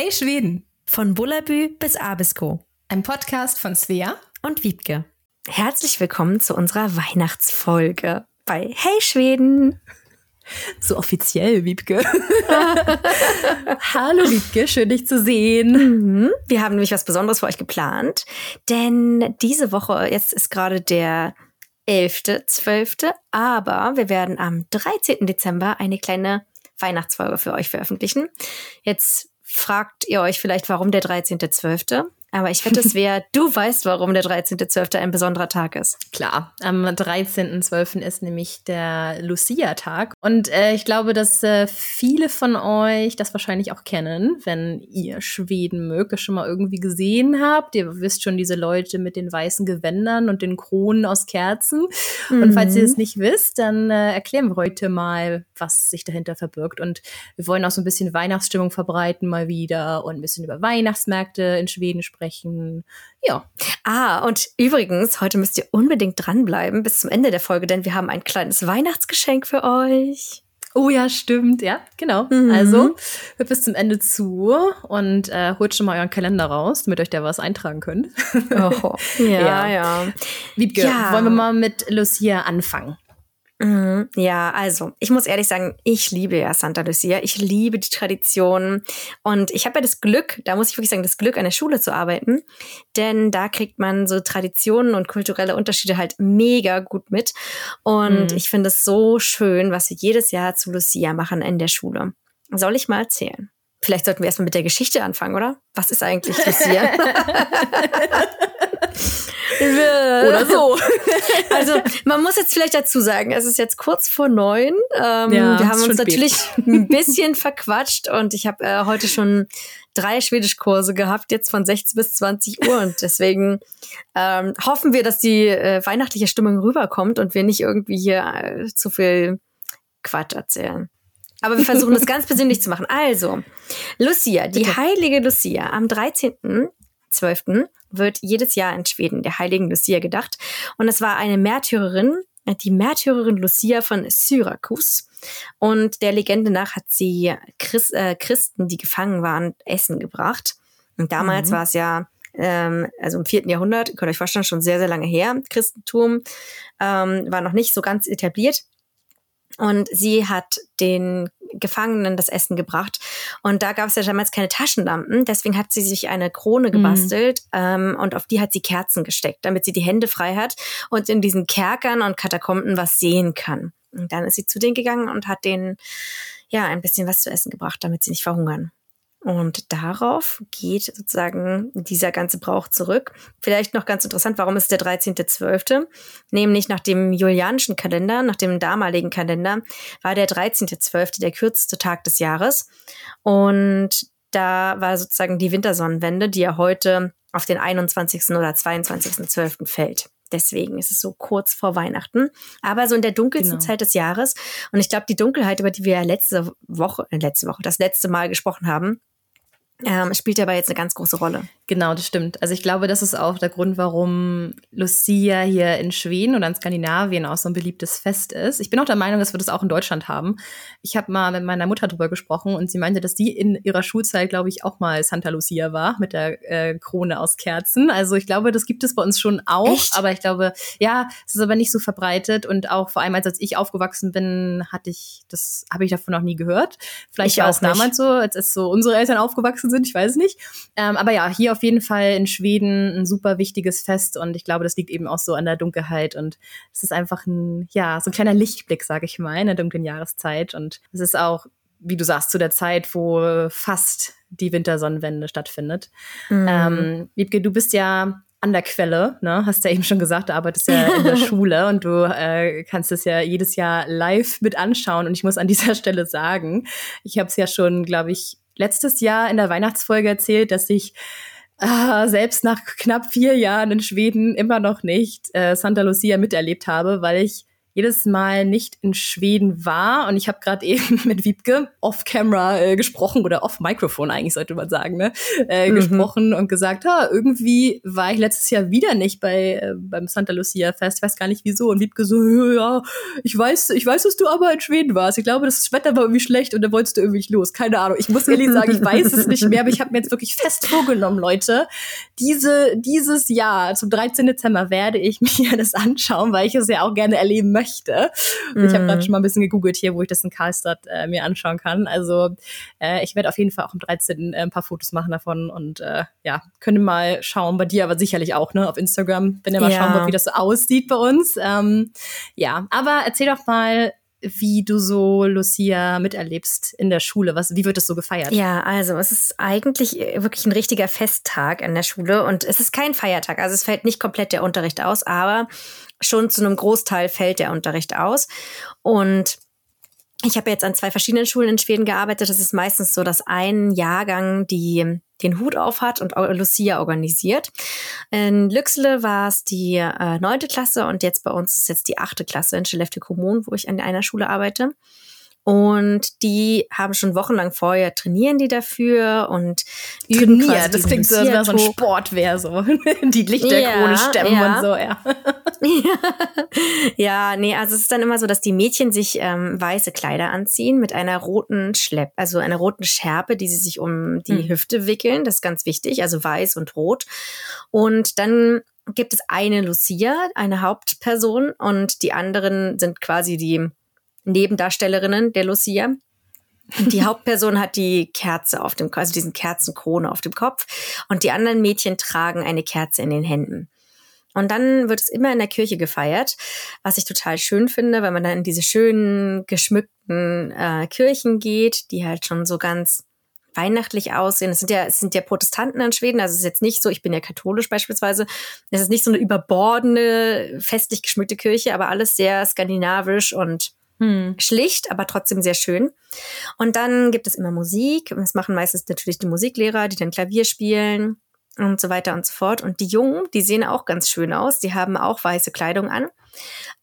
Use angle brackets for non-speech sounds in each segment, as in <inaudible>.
Hey Schweden! Von Bullabü bis Abisko. Ein Podcast von Svea und Wiebke. Herzlich willkommen zu unserer Weihnachtsfolge bei Hey Schweden. So offiziell, Wiebke. <laughs> Hallo Wiebke, schön dich zu sehen. Mhm. Wir haben nämlich was Besonderes für euch geplant, denn diese Woche, jetzt ist gerade der 11.12., aber wir werden am 13. Dezember eine kleine Weihnachtsfolge für euch veröffentlichen. Jetzt fragt ihr euch vielleicht, warum der 13.12.? Aber ich wette, es <laughs> wäre, du weißt, warum der 13.12. ein besonderer Tag ist. Klar, am 13.12. ist nämlich der Lucia-Tag. Und äh, ich glaube, dass äh, viele von euch das wahrscheinlich auch kennen, wenn ihr Schweden mögt, das schon mal irgendwie gesehen habt. Ihr wisst schon diese Leute mit den weißen Gewändern und den Kronen aus Kerzen. Mhm. Und falls ihr es nicht wisst, dann äh, erklären wir heute mal, was sich dahinter verbirgt. Und wir wollen auch so ein bisschen Weihnachtsstimmung verbreiten mal wieder und ein bisschen über Weihnachtsmärkte in Schweden sprechen. Ja. Ah, und übrigens, heute müsst ihr unbedingt dranbleiben bis zum Ende der Folge, denn wir haben ein kleines Weihnachtsgeschenk für euch. Oh ja, stimmt, ja, genau. Mhm. Also hört bis zum Ende zu und äh, holt schon mal euren Kalender raus, damit euch da was eintragen könnt. Oh, <laughs> ja, ja. ja. Wiebke, ja. wollen wir mal mit Lucia anfangen? Mhm, ja, also ich muss ehrlich sagen, ich liebe ja Santa Lucia. Ich liebe die Tradition und ich habe ja das Glück, da muss ich wirklich sagen, das Glück an der Schule zu arbeiten, denn da kriegt man so Traditionen und kulturelle Unterschiede halt mega gut mit und mhm. ich finde es so schön, was wir jedes Jahr zu Lucia machen in der Schule. Soll ich mal erzählen? Vielleicht sollten wir erstmal mit der Geschichte anfangen, oder? Was ist eigentlich Lucia? <laughs> Oder so. <laughs> Also man muss jetzt vielleicht dazu sagen, es ist jetzt kurz vor neun. Ähm, ja, wir haben uns natürlich ein bisschen verquatscht und ich habe äh, heute schon drei Schwedischkurse gehabt, jetzt von 16 bis 20 Uhr. Und deswegen ähm, hoffen wir, dass die äh, weihnachtliche Stimmung rüberkommt und wir nicht irgendwie hier äh, zu viel Quatsch erzählen. Aber wir versuchen das ganz persönlich zu machen. Also, Lucia, die Bitte. heilige Lucia am 13.12. wird jedes Jahr in Schweden der heiligen Lucia gedacht. Und es war eine Märtyrerin, die Märtyrerin Lucia von Syrakus. Und der Legende nach hat sie Christ, äh, Christen, die gefangen waren, Essen gebracht. Und damals mhm. war es ja ähm, also im vierten Jahrhundert, könnt ihr euch vorstellen, schon sehr, sehr lange her. Christentum ähm, war noch nicht so ganz etabliert. Und sie hat den Gefangenen das Essen gebracht. Und da gab es ja damals keine Taschenlampen. Deswegen hat sie sich eine Krone mhm. gebastelt mhm. ähm, und auf die hat sie Kerzen gesteckt, damit sie die Hände frei hat und in diesen Kerkern und Katakomben was sehen kann. Und dann ist sie zu denen gegangen und hat denen ja ein bisschen was zu essen gebracht, damit sie nicht verhungern. Und darauf geht sozusagen dieser ganze Brauch zurück. Vielleicht noch ganz interessant, warum ist der 13.12.? Nämlich nach dem julianischen Kalender, nach dem damaligen Kalender, war der 13.12. der kürzeste Tag des Jahres. Und da war sozusagen die Wintersonnenwende, die ja heute auf den 21. oder 22.12. fällt. Deswegen ist es so kurz vor Weihnachten, aber so in der dunkelsten genau. Zeit des Jahres. Und ich glaube, die Dunkelheit, über die wir ja letzte Woche, äh, letzte Woche, das letzte Mal gesprochen haben, ähm, spielt aber jetzt eine ganz große Rolle. Genau, das stimmt. Also ich glaube, das ist auch der Grund, warum Lucia hier in Schweden oder in Skandinavien auch so ein beliebtes Fest ist. Ich bin auch der Meinung, dass wir das auch in Deutschland haben. Ich habe mal mit meiner Mutter drüber gesprochen und sie meinte, dass sie in ihrer Schulzeit, glaube ich, auch mal Santa Lucia war mit der äh, Krone aus Kerzen. Also ich glaube, das gibt es bei uns schon auch. Echt? Aber ich glaube, ja, es ist aber nicht so verbreitet und auch vor allem als, als ich aufgewachsen bin, hatte ich das, habe ich davon noch nie gehört. Vielleicht ich war es damals so, als es so unsere Eltern aufgewachsen sind, ich weiß nicht. Ähm, aber ja, hier auf jeden Fall in Schweden ein super wichtiges Fest und ich glaube, das liegt eben auch so an der Dunkelheit und es ist einfach ein, ja, so ein kleiner Lichtblick, sage ich mal, in der dunklen Jahreszeit und es ist auch wie du sagst, zu der Zeit, wo fast die Wintersonnenwende stattfindet. Mhm. Ähm, Wiebke, du bist ja an der Quelle, ne? Hast ja eben schon gesagt, du arbeitest ja in der <laughs> Schule und du äh, kannst es ja jedes Jahr live mit anschauen. Und ich muss an dieser Stelle sagen, ich habe es ja schon, glaube ich, letztes Jahr in der Weihnachtsfolge erzählt, dass ich äh, selbst nach knapp vier Jahren in Schweden immer noch nicht äh, Santa Lucia miterlebt habe, weil ich jedes Mal nicht in Schweden war. Und ich habe gerade <laughs> eben mit Wiebke off-camera äh, gesprochen oder off-Mikrofon eigentlich sollte man sagen, ne? Äh, mhm. gesprochen und gesagt, ha, irgendwie war ich letztes Jahr wieder nicht bei äh, beim Santa Lucia Fest. Ich weiß gar nicht wieso. Und Wiebke so, ja, ich weiß, ich weiß, dass du aber in Schweden warst. Ich glaube, das Wetter war irgendwie schlecht und da wolltest du irgendwie nicht los. Keine Ahnung. Ich muss <laughs> ehrlich sagen, ich weiß es nicht mehr, aber ich habe mir jetzt wirklich fest vorgenommen, Leute, diese dieses Jahr zum 13. Dezember werde ich <laughs> mir das anschauen, weil ich es ja auch gerne erleben möchte. Und ich habe gerade mhm. schon mal ein bisschen gegoogelt hier, wo ich das in Karlstadt äh, mir anschauen kann. Also äh, ich werde auf jeden Fall auch am 13. Äh, ein paar Fotos machen davon und äh, ja, können mal schauen bei dir, aber sicherlich auch ne auf Instagram, wenn ihr mal ja. schauen wollt, wie das so aussieht bei uns. Ähm, ja, aber erzähl doch mal, wie du so Lucia miterlebst in der Schule. Was, wie wird das so gefeiert? Ja, also es ist eigentlich wirklich ein richtiger Festtag in der Schule und es ist kein Feiertag. Also es fällt nicht komplett der Unterricht aus, aber schon zu einem Großteil fällt der Unterricht aus. Und ich habe jetzt an zwei verschiedenen Schulen in Schweden gearbeitet. Das ist meistens so, dass ein Jahrgang die den Hut auf hat und Lucia organisiert. In Lüxle war es die äh, neunte äh, Klasse und jetzt bei uns ist jetzt die achte Klasse in Skellefteå Kommune, wo ich an einer Schule arbeite. Und die haben schon wochenlang vorher trainieren die dafür und üben Trainiert, das klingt so, als wäre so ein Sport wäre so. <laughs> die Lichterkrone ja, stemmen ja. und so, ja. <laughs> ja, nee, also es ist dann immer so, dass die Mädchen sich ähm, weiße Kleider anziehen mit einer roten Schlepp, also einer roten Schärpe, die sie sich um die hm. Hüfte wickeln. Das ist ganz wichtig, also weiß und rot. Und dann gibt es eine Lucia, eine Hauptperson und die anderen sind quasi die Nebendarstellerinnen der Lucia. Und die <laughs> Hauptperson hat die Kerze auf dem, also diesen Kerzenkrone auf dem Kopf. Und die anderen Mädchen tragen eine Kerze in den Händen. Und dann wird es immer in der Kirche gefeiert, was ich total schön finde, weil man dann in diese schönen, geschmückten äh, Kirchen geht, die halt schon so ganz weihnachtlich aussehen. Es sind ja, es sind ja Protestanten in Schweden, also es ist jetzt nicht so, ich bin ja katholisch beispielsweise, es ist nicht so eine überbordene, festlich geschmückte Kirche, aber alles sehr skandinavisch und hm. Schlicht, aber trotzdem sehr schön. Und dann gibt es immer Musik. Das machen meistens natürlich die Musiklehrer, die dann Klavier spielen und so weiter und so fort. Und die Jungen, die sehen auch ganz schön aus. Die haben auch weiße Kleidung an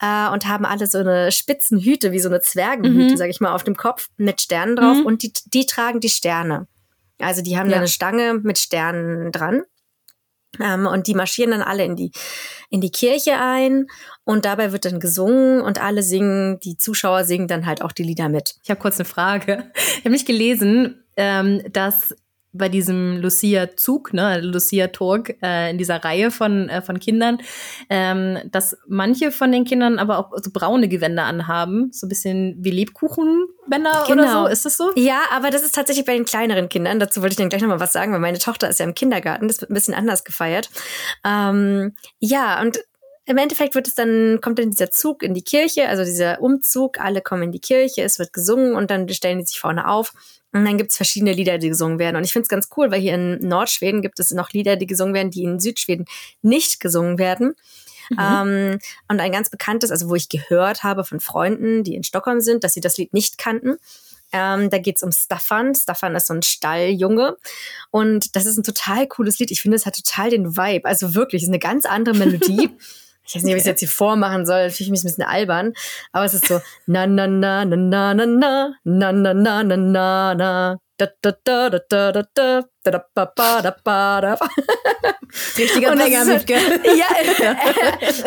äh, und haben alle so eine spitzen Hüte, wie so eine Zwergenhüte, mhm. sag ich mal, auf dem Kopf mit Sternen drauf. Mhm. Und die, die tragen die Sterne. Also die haben ja. da eine Stange mit Sternen dran. Ähm, und die marschieren dann alle in die, in die Kirche ein und dabei wird dann gesungen und alle singen, die Zuschauer singen dann halt auch die Lieder mit. Ich habe kurz eine Frage. Ich habe nicht gelesen, ähm, dass bei diesem Lucia-Zug, ne, Lucia-Talk äh, in dieser Reihe von, äh, von Kindern, ähm, dass manche von den Kindern aber auch so braune Gewänder anhaben, so ein bisschen wie Lebkuchenbänder genau. oder so. Ist das so? Ja, aber das ist tatsächlich bei den kleineren Kindern. Dazu wollte ich dann gleich nochmal was sagen, weil meine Tochter ist ja im Kindergarten, das wird ein bisschen anders gefeiert. Ähm, ja, und im Endeffekt wird es dann, kommt dann dieser Zug in die Kirche, also dieser Umzug, alle kommen in die Kirche, es wird gesungen und dann stellen die sich vorne auf und dann gibt's verschiedene Lieder, die gesungen werden. Und ich finde es ganz cool, weil hier in Nordschweden gibt es noch Lieder, die gesungen werden, die in Südschweden nicht gesungen werden. Mhm. Ähm, und ein ganz bekanntes, also wo ich gehört habe von Freunden, die in Stockholm sind, dass sie das Lied nicht kannten. Ähm, da geht's um Staffan. Staffan ist so ein Stalljunge. Und das ist ein total cooles Lied. Ich finde, es hat total den Vibe. Also wirklich, es ist eine ganz andere Melodie. <laughs> ich weiß nicht, ob ich es jetzt hier vormachen soll, natürlich ein bisschen albern, aber es ist so na na na na na na na na na na na na na da da da da da da Richtiger Banger halt, <laughs> Ja,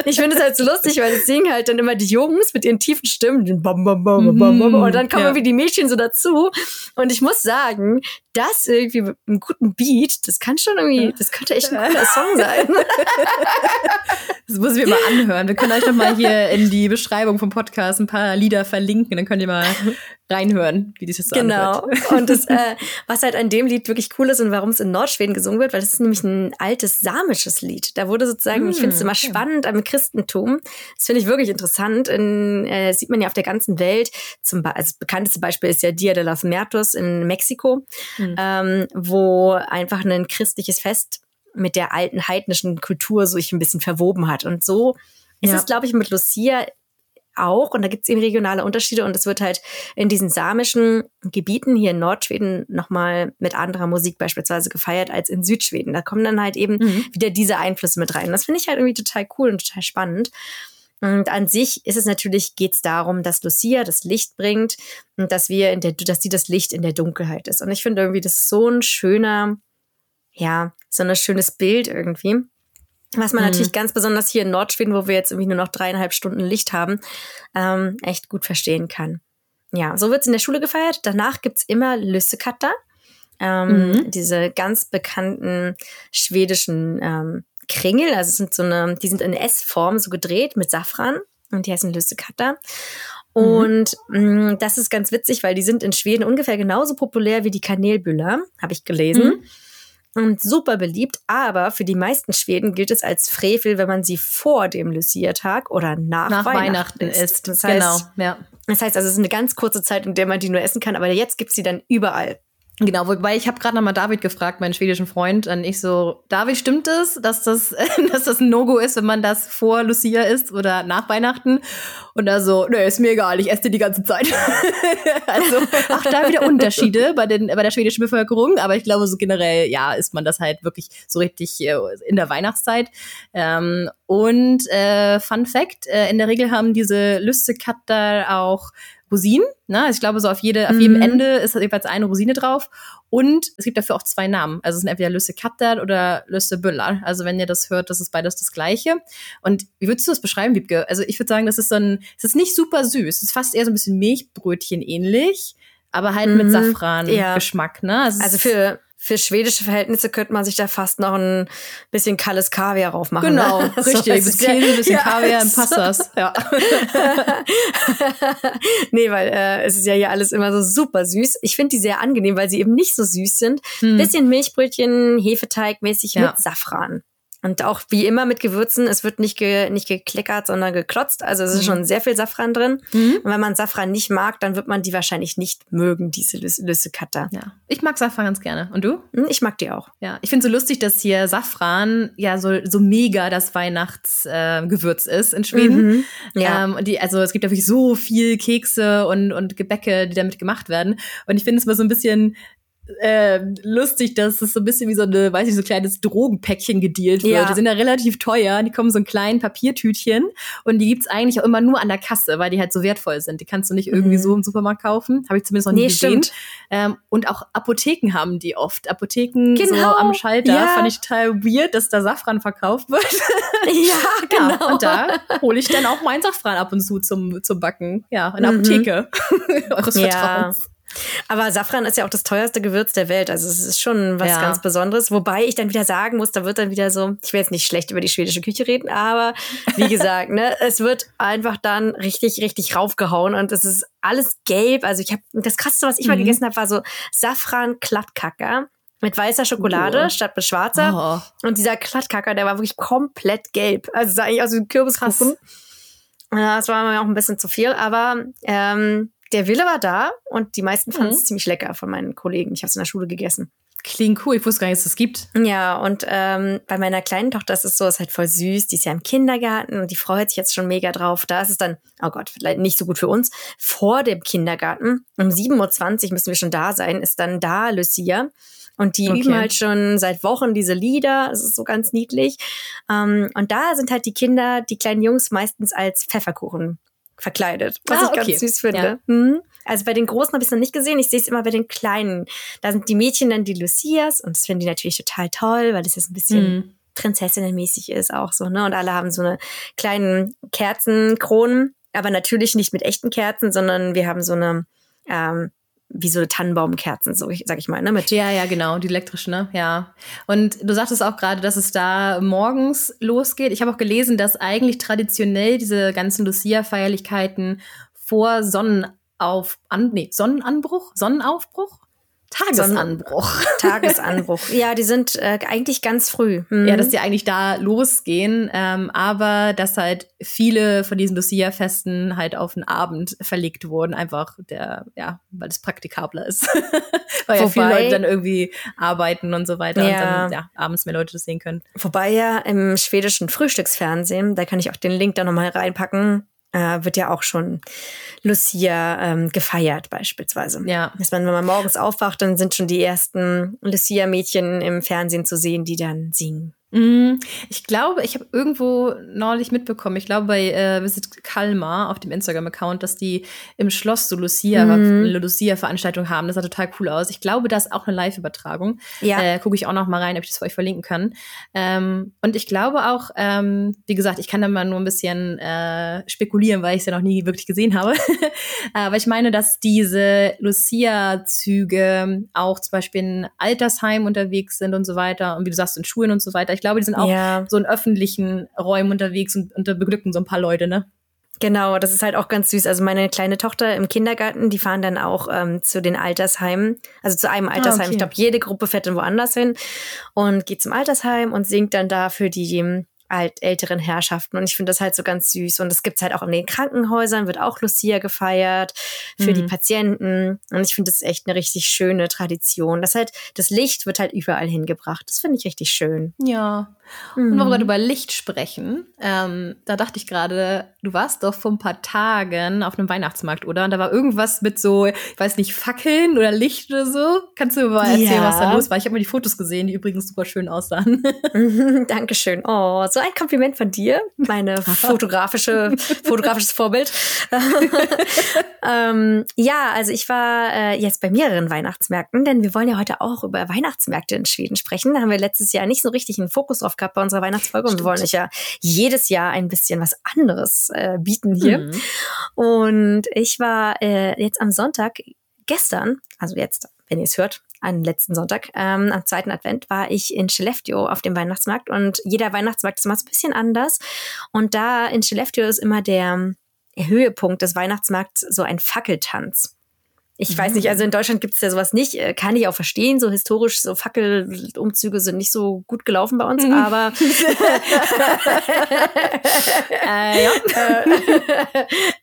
ich finde es halt so lustig, weil es singen halt dann immer die Jungs mit ihren tiefen Stimmen bam, und dann kommen ja. irgendwie die Mädchen so dazu und ich muss sagen, das irgendwie mit einem guten Beat, das kann schon irgendwie, das könnte echt ein cooler Song sein. <laughs> Das muss ich mir mal anhören. Wir können euch noch mal hier in die Beschreibung vom Podcast ein paar Lieder verlinken, dann könnt ihr mal reinhören, wie das so Genau. Anhört. Und das, äh, was halt an dem Lied wirklich cool ist und warum es in Nordschweden gesungen wird, weil das ist nämlich ein altes samisches Lied. Da wurde sozusagen, mm, ich finde es immer okay. spannend am Christentum. Das finde ich wirklich interessant. In, äh, sieht man ja auf der ganzen Welt. Zum Be also das bekannteste Beispiel ist ja Dia de los Muertos in Mexiko, mm. ähm, wo einfach ein christliches Fest mit der alten heidnischen Kultur so sich ein bisschen verwoben hat. Und so ist es, glaube ich, mit Lucia auch. Und da gibt es eben regionale Unterschiede. Und es wird halt in diesen samischen Gebieten hier in Nordschweden nochmal mit anderer Musik beispielsweise gefeiert als in Südschweden. Da kommen dann halt eben mhm. wieder diese Einflüsse mit rein. Das finde ich halt irgendwie total cool und total spannend. Und an sich ist es natürlich, geht es darum, dass Lucia das Licht bringt und dass wir in der, dass sie das Licht in der Dunkelheit ist. Und ich finde irgendwie, das ist so ein schöner, ja, so ein schönes Bild irgendwie. Was man mhm. natürlich ganz besonders hier in Nordschweden, wo wir jetzt irgendwie nur noch dreieinhalb Stunden Licht haben, ähm, echt gut verstehen kann. Ja, so wird es in der Schule gefeiert. Danach gibt's immer Lüssekatter. Ähm, mhm. Diese ganz bekannten schwedischen ähm, Kringel, also sind so eine, die sind in S-Form so gedreht mit Safran und die heißen Lüssekatter. Mhm. Und mh, das ist ganz witzig, weil die sind in Schweden ungefähr genauso populär wie die Kanelbüller, habe ich gelesen. Mhm. Und super beliebt, aber für die meisten Schweden gilt es als Frevel, wenn man sie vor dem Lucia-Tag oder nach, nach Weihnachten, Weihnachten isst. Das heißt, genau, ja. Das heißt also, es ist eine ganz kurze Zeit, in der man die nur essen kann, aber jetzt gibt's sie dann überall. Genau, wobei ich habe gerade nochmal David gefragt, meinen schwedischen Freund, und ich so, David, stimmt es, dass das, <laughs> dass das ein No-Go ist, wenn man das vor Lucia isst oder nach Weihnachten? Und er so, ne, ist mir egal, ich esse die ganze Zeit. <laughs> also auch da wieder Unterschiede bei, den, bei der schwedischen Bevölkerung, aber ich glaube so generell, ja, isst man das halt wirklich so richtig äh, in der Weihnachtszeit. Ähm, und äh, Fun Fact, äh, in der Regel haben diese Lüstekatter auch Rosinen. Ne? Also ich glaube, so auf, jede, auf jedem mhm. Ende ist jeweils eine Rosine drauf. Und es gibt dafür auch zwei Namen. Also es sind entweder Lüsse Katter oder Lüsse Büller. Also wenn ihr das hört, das ist beides das Gleiche. Und wie würdest du das beschreiben, Wiebke? Also ich würde sagen, das ist so ein, es ist nicht super süß. Es ist fast eher so ein bisschen Milchbrötchen ähnlich, aber halt mhm. mit Safran-Geschmack. Ja. Ne? Also, also für für schwedische Verhältnisse könnte man sich da fast noch ein bisschen kalles Kaviar raufmachen. Ne? Genau, <laughs> ne? richtig. So, Käse, ein bisschen ja, Kaviar im Passas. Ja. <laughs> nee, weil äh, es ist ja hier alles immer so super süß. Ich finde die sehr angenehm, weil sie eben nicht so süß sind. Hm. Bisschen Milchbrötchen, Hefeteig mäßig ja. mit Safran. Und auch wie immer mit Gewürzen, es wird nicht, ge, nicht gekleckert, sondern geklotzt. Also es ist mhm. schon sehr viel Safran drin. Mhm. Und wenn man Safran nicht mag, dann wird man die wahrscheinlich nicht mögen, diese Lüssekatter. Ja. Ich mag Safran ganz gerne. Und du? Hm, ich mag die auch. Ja. Ich finde so lustig, dass hier Safran ja so, so mega das Weihnachtsgewürz äh, ist in Schweden. Mhm. Ja. Ähm, die, also es gibt ja wirklich so viel Kekse und, und Gebäcke, die damit gemacht werden. Und ich finde es mal so ein bisschen äh, lustig, dass es so ein bisschen wie so eine, weiß ich, so ein kleines Drogenpäckchen gedealt wird. Ja. Die sind ja relativ teuer, die kommen so in kleinen Papiertütchen und die gibt's eigentlich auch immer nur an der Kasse, weil die halt so wertvoll sind. Die kannst du nicht irgendwie mhm. so im Supermarkt kaufen. Habe ich zumindest noch nie nee, gesehen. Ähm, und auch Apotheken haben die oft. Apotheken genau. so am Schalter. Ja. Fand ich total weird, dass da Safran verkauft wird. <laughs> ja, <laughs> genau. Ja, und da hole ich dann auch mein Safran ab und zu zum, zum Backen. Ja, in der mhm. Apotheke <laughs> eures Vertrauens. Aber Safran ist ja auch das teuerste Gewürz der Welt. Also es ist schon was ja. ganz Besonderes. Wobei ich dann wieder sagen muss, da wird dann wieder so, ich will jetzt nicht schlecht über die schwedische Küche reden, aber wie <laughs> gesagt, ne, es wird einfach dann richtig, richtig raufgehauen und es ist alles gelb. Also ich habe das krasseste, was ich mhm. mal gegessen habe, war so Safran Klattkacker mit weißer Schokolade oh. statt mit schwarzer. Oh. Und dieser Klattkacker, der war wirklich komplett gelb. Also es sah eigentlich aus wie ein Kürbiskuchen. Das war mir auch ein bisschen zu viel, aber ähm, der Wille war da und die meisten fanden es mhm. ziemlich lecker von meinen Kollegen. Ich habe es in der Schule gegessen. Klingt cool. Ich wusste gar nicht, dass es das gibt. Ja, und ähm, bei meiner kleinen Tochter ist es so, ist halt voll süß. Die ist ja im Kindergarten und die freut sich jetzt schon mega drauf. Da ist es dann, oh Gott, vielleicht nicht so gut für uns. Vor dem Kindergarten, um 7.20 Uhr müssen wir schon da sein, ist dann da Lucia. Und die okay. üben halt schon seit Wochen diese Lieder. Es ist so ganz niedlich. Ähm, und da sind halt die Kinder, die kleinen Jungs meistens als Pfefferkuchen verkleidet, was ah, ich okay. ganz süß finde. Ja. Mhm. Also bei den Großen habe ich es noch nicht gesehen. Ich sehe es immer bei den Kleinen. Da sind die Mädchen dann die Lucias und das finden die natürlich total toll, weil das jetzt ein bisschen mhm. Prinzessinnenmäßig ist auch so, ne? Und alle haben so eine kleinen Kerzenkronen, aber natürlich nicht mit echten Kerzen, sondern wir haben so eine ähm, wie so Tannenbaumkerzen, so sag ich mal, ne? Mit ja, ja, genau, die elektrischen, ne? Ja. Und du sagtest auch gerade, dass es da morgens losgeht. Ich habe auch gelesen, dass eigentlich traditionell diese ganzen Lucia-Feierlichkeiten vor Sonnenauf, an, nee, Sonnenanbruch, Sonnenaufbruch Tagesanbruch. Tagesanbruch. <laughs> Ja, die sind äh, eigentlich ganz früh. Mhm. Ja, dass die eigentlich da losgehen, ähm, aber dass halt viele von diesen Lucia-Festen halt auf den Abend verlegt wurden, einfach der, ja, weil es praktikabler ist. <laughs> weil Wobei, ja viele Leute dann irgendwie arbeiten und so weiter ja. und dann ja, abends mehr Leute das sehen können. Wobei ja im schwedischen Frühstücksfernsehen, da kann ich auch den Link da nochmal reinpacken, äh, wird ja auch schon Lucia ähm, gefeiert beispielsweise. Ja. Dass man, wenn man morgens aufwacht, dann sind schon die ersten Lucia-Mädchen im Fernsehen zu sehen, die dann singen. Mm, ich glaube, ich habe irgendwo neulich mitbekommen, ich glaube bei äh, Visit Kalmar auf dem Instagram-Account, dass die im Schloss so Lucia, mm. Lucia-Veranstaltung haben. Das sah total cool aus. Ich glaube, das ist auch eine Live-Übertragung. Ja. Äh, Gucke ich auch noch mal rein, ob ich das für euch verlinken kann. Ähm, und ich glaube auch, ähm, wie gesagt, ich kann da mal nur ein bisschen äh, spekulieren, weil ich es ja noch nie wirklich gesehen habe. <laughs> Aber ich meine, dass diese Lucia-Züge auch zum Beispiel in Altersheim unterwegs sind und so weiter. Und wie du sagst, in Schulen und so weiter. Ich glaube, die sind auch ja. so in öffentlichen Räumen unterwegs und, und da beglücken so ein paar Leute, ne? Genau, das ist halt auch ganz süß. Also meine kleine Tochter im Kindergarten, die fahren dann auch ähm, zu den Altersheimen, also zu einem Altersheim. Ah, okay. Ich glaube, jede Gruppe fährt dann woanders hin und geht zum Altersheim und singt dann da für die alt älteren Herrschaften. Und ich finde das halt so ganz süß. Und das gibt's halt auch in den Krankenhäusern, wird auch Lucia gefeiert für mhm. die Patienten. Und ich finde das echt eine richtig schöne Tradition. Das halt, das Licht wird halt überall hingebracht. Das finde ich richtig schön. Ja. Mhm. Und wo wir gerade über Licht sprechen, ähm, da dachte ich gerade, du warst doch vor ein paar Tagen auf einem Weihnachtsmarkt, oder? Und da war irgendwas mit so, ich weiß nicht, Fackeln oder Licht oder so. Kannst du mir mal erzählen, ja. was da los war? Ich habe mir die Fotos gesehen, die übrigens super schön aussahen. <laughs> Dankeschön. Oh, so ein Kompliment von dir, meine <laughs> fotografische, fotografisches Vorbild. <laughs> ähm, ja, also ich war äh, jetzt bei mehreren Weihnachtsmärkten, denn wir wollen ja heute auch über Weihnachtsmärkte in Schweden sprechen. Da haben wir letztes Jahr nicht so richtig einen Fokus drauf gehabt bei unserer Weihnachtsfolge und wir wollen euch ja jedes Jahr ein bisschen was anderes äh, bieten hier. Mhm. Und ich war äh, jetzt am Sonntag gestern, also jetzt, wenn ihr es hört, an letzten Sonntag, ähm, am zweiten Advent, war ich in Skellefteå auf dem Weihnachtsmarkt und jeder Weihnachtsmarkt ist immer so ein bisschen anders. Und da in Skellefteå ist immer der Höhepunkt des Weihnachtsmarkts so ein Fackeltanz. Ich weiß nicht, also in Deutschland gibt es ja sowas nicht. Äh, kann ich auch verstehen. So historisch, so Fackelumzüge sind nicht so gut gelaufen bei uns, mhm. aber <laughs> äh, ja.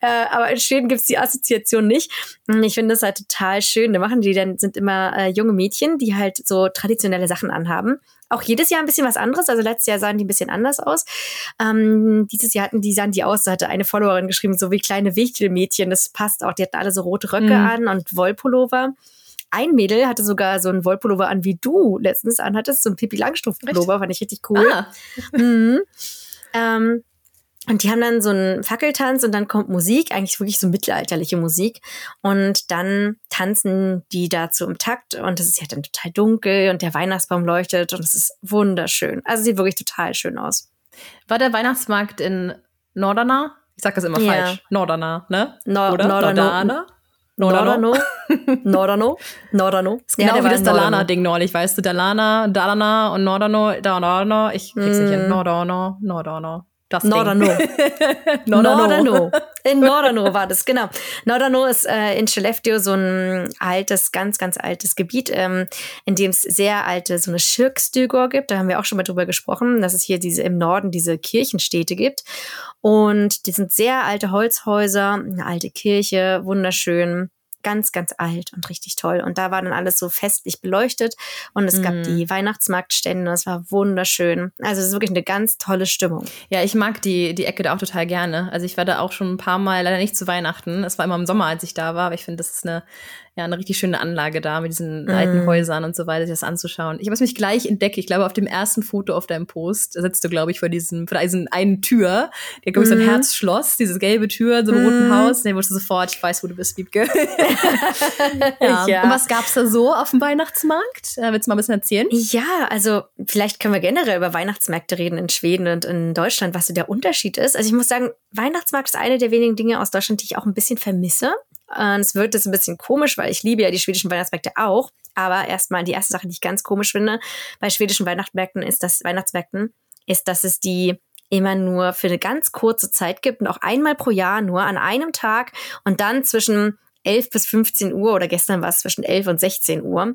<laughs> äh, aber in Schweden gibt es die Assoziation nicht. Ich finde das halt total schön. Da machen die dann sind immer äh, junge Mädchen, die halt so traditionelle Sachen anhaben auch jedes Jahr ein bisschen was anderes. Also letztes Jahr sahen die ein bisschen anders aus. Ähm, dieses Jahr hatten die sahen die aus, da hatte eine Followerin geschrieben, so wie kleine Wichtelmädchen. Das passt auch. Die hatten alle so rote Röcke mhm. an und Wollpullover. Ein Mädel hatte sogar so einen Wollpullover an, wie du letztens anhattest, so ein Pipi Langstrumpf-Pullover, fand ich richtig cool. Ah. Mhm. Ähm, und die haben dann so einen Fackeltanz und dann kommt Musik, eigentlich wirklich so mittelalterliche Musik. Und dann tanzen die dazu im Takt und es ist ja dann total dunkel und der Weihnachtsbaum leuchtet und es ist wunderschön. Also sieht wirklich total schön aus. War der Weihnachtsmarkt in Nordana? Ich sag das immer ja. falsch. Nordana, ne? No Oder? Nordana? Nordano. Nordano. <laughs> Nordano. <laughs> Ist genau ja, wie das Dalana-Ding neulich, weißt du? Dalana, Dalana und Nordano, Dalana. Ich krieg's mm. nicht hin. Nordano, Nordano. Das <laughs> Nordano. Nordano. In Nordano war das, genau. Nordano ist äh, in Skellefteå so ein altes, ganz, ganz altes Gebiet, ähm, in dem es sehr alte, so eine Schirkstugor gibt. Da haben wir auch schon mal drüber gesprochen, dass es hier diese im Norden diese Kirchenstädte gibt. Und die sind sehr alte Holzhäuser, eine alte Kirche, wunderschön ganz, ganz alt und richtig toll. Und da war dann alles so festlich beleuchtet und es mm. gab die mhm. Weihnachtsmarktstände. Es war wunderschön. Also es ist wirklich eine ganz tolle Stimmung. Ja, ich mag die, die Ecke da auch total gerne. Also ich war da auch schon ein paar Mal, leider nicht zu Weihnachten. Es war immer im Sommer, als ich da war, aber ich finde, das ist eine ja, eine richtig schöne Anlage da mit diesen mm. alten Häusern und so weiter, sich das anzuschauen. Ich habe es mich gleich entdeckt. Ich glaube, auf dem ersten Foto auf deinem Post sitzt du, glaube ich, vor diesem, vor diesen einen Tür. Die hat, glaube ich, so ein mm. Herzschloss, diese gelbe Tür, so ein mm. roten Haus. Nee, wusste sofort, ich weiß, wo du bist, Wiebke. <laughs> ja. ja. Und was gab's da so auf dem Weihnachtsmarkt? Äh, willst du mal ein bisschen erzählen? Ja, also vielleicht können wir generell über Weihnachtsmärkte reden in Schweden und in Deutschland, was so der Unterschied ist. Also ich muss sagen, Weihnachtsmarkt ist eine der wenigen Dinge aus Deutschland, die ich auch ein bisschen vermisse. Und es wirkt jetzt ein bisschen komisch, weil ich liebe ja die schwedischen Weihnachtsmärkte auch. Aber erstmal die erste Sache, die ich ganz komisch finde bei schwedischen Weihnachtsmärkten ist, dass Weihnachtsmärkten ist, dass es die immer nur für eine ganz kurze Zeit gibt und auch einmal pro Jahr nur an einem Tag und dann zwischen 11 bis 15 Uhr oder gestern war es zwischen 11 und 16 Uhr.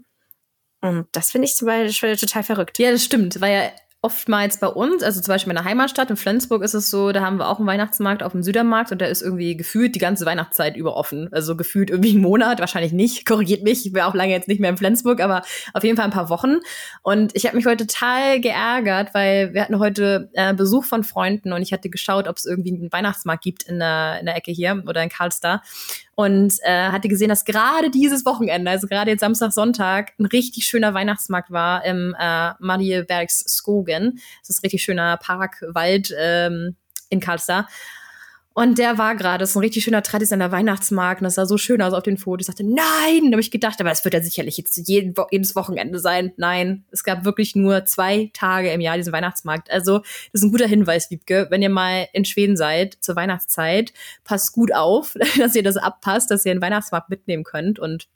Und das finde ich zum Beispiel total verrückt. Ja, das stimmt, weil ja oftmals bei uns, also zum Beispiel in meiner Heimatstadt in Flensburg ist es so, da haben wir auch einen Weihnachtsmarkt auf dem Südermarkt und der ist irgendwie gefühlt die ganze Weihnachtszeit über offen. Also gefühlt irgendwie einen Monat, wahrscheinlich nicht, <laughs> korrigiert mich, ich bin auch lange jetzt nicht mehr in Flensburg, aber auf jeden Fall ein paar Wochen. Und ich habe mich heute total geärgert, weil wir hatten heute äh, Besuch von Freunden und ich hatte geschaut, ob es irgendwie einen Weihnachtsmarkt gibt in der, in der Ecke hier oder in Karlstad. Und äh, hatte gesehen, dass gerade dieses Wochenende, also gerade jetzt Samstag, Sonntag, ein richtig schöner Weihnachtsmarkt war im äh, Mariebergs Skogen. Das ist ein richtig schöner Park, Wald ähm, in Karlstad. Und der war gerade, das ist ein richtig schöner traditioneller Weihnachtsmarkt und das sah so schön aus auf den Fotos. Ich dachte, nein, da habe ich gedacht, aber es wird ja sicherlich jetzt jeden, jedes Wochenende sein. Nein, es gab wirklich nur zwei Tage im Jahr diesen Weihnachtsmarkt. Also das ist ein guter Hinweis, Wiebke. Wenn ihr mal in Schweden seid zur Weihnachtszeit, passt gut auf, <laughs> dass ihr das abpasst, dass ihr den Weihnachtsmarkt mitnehmen könnt und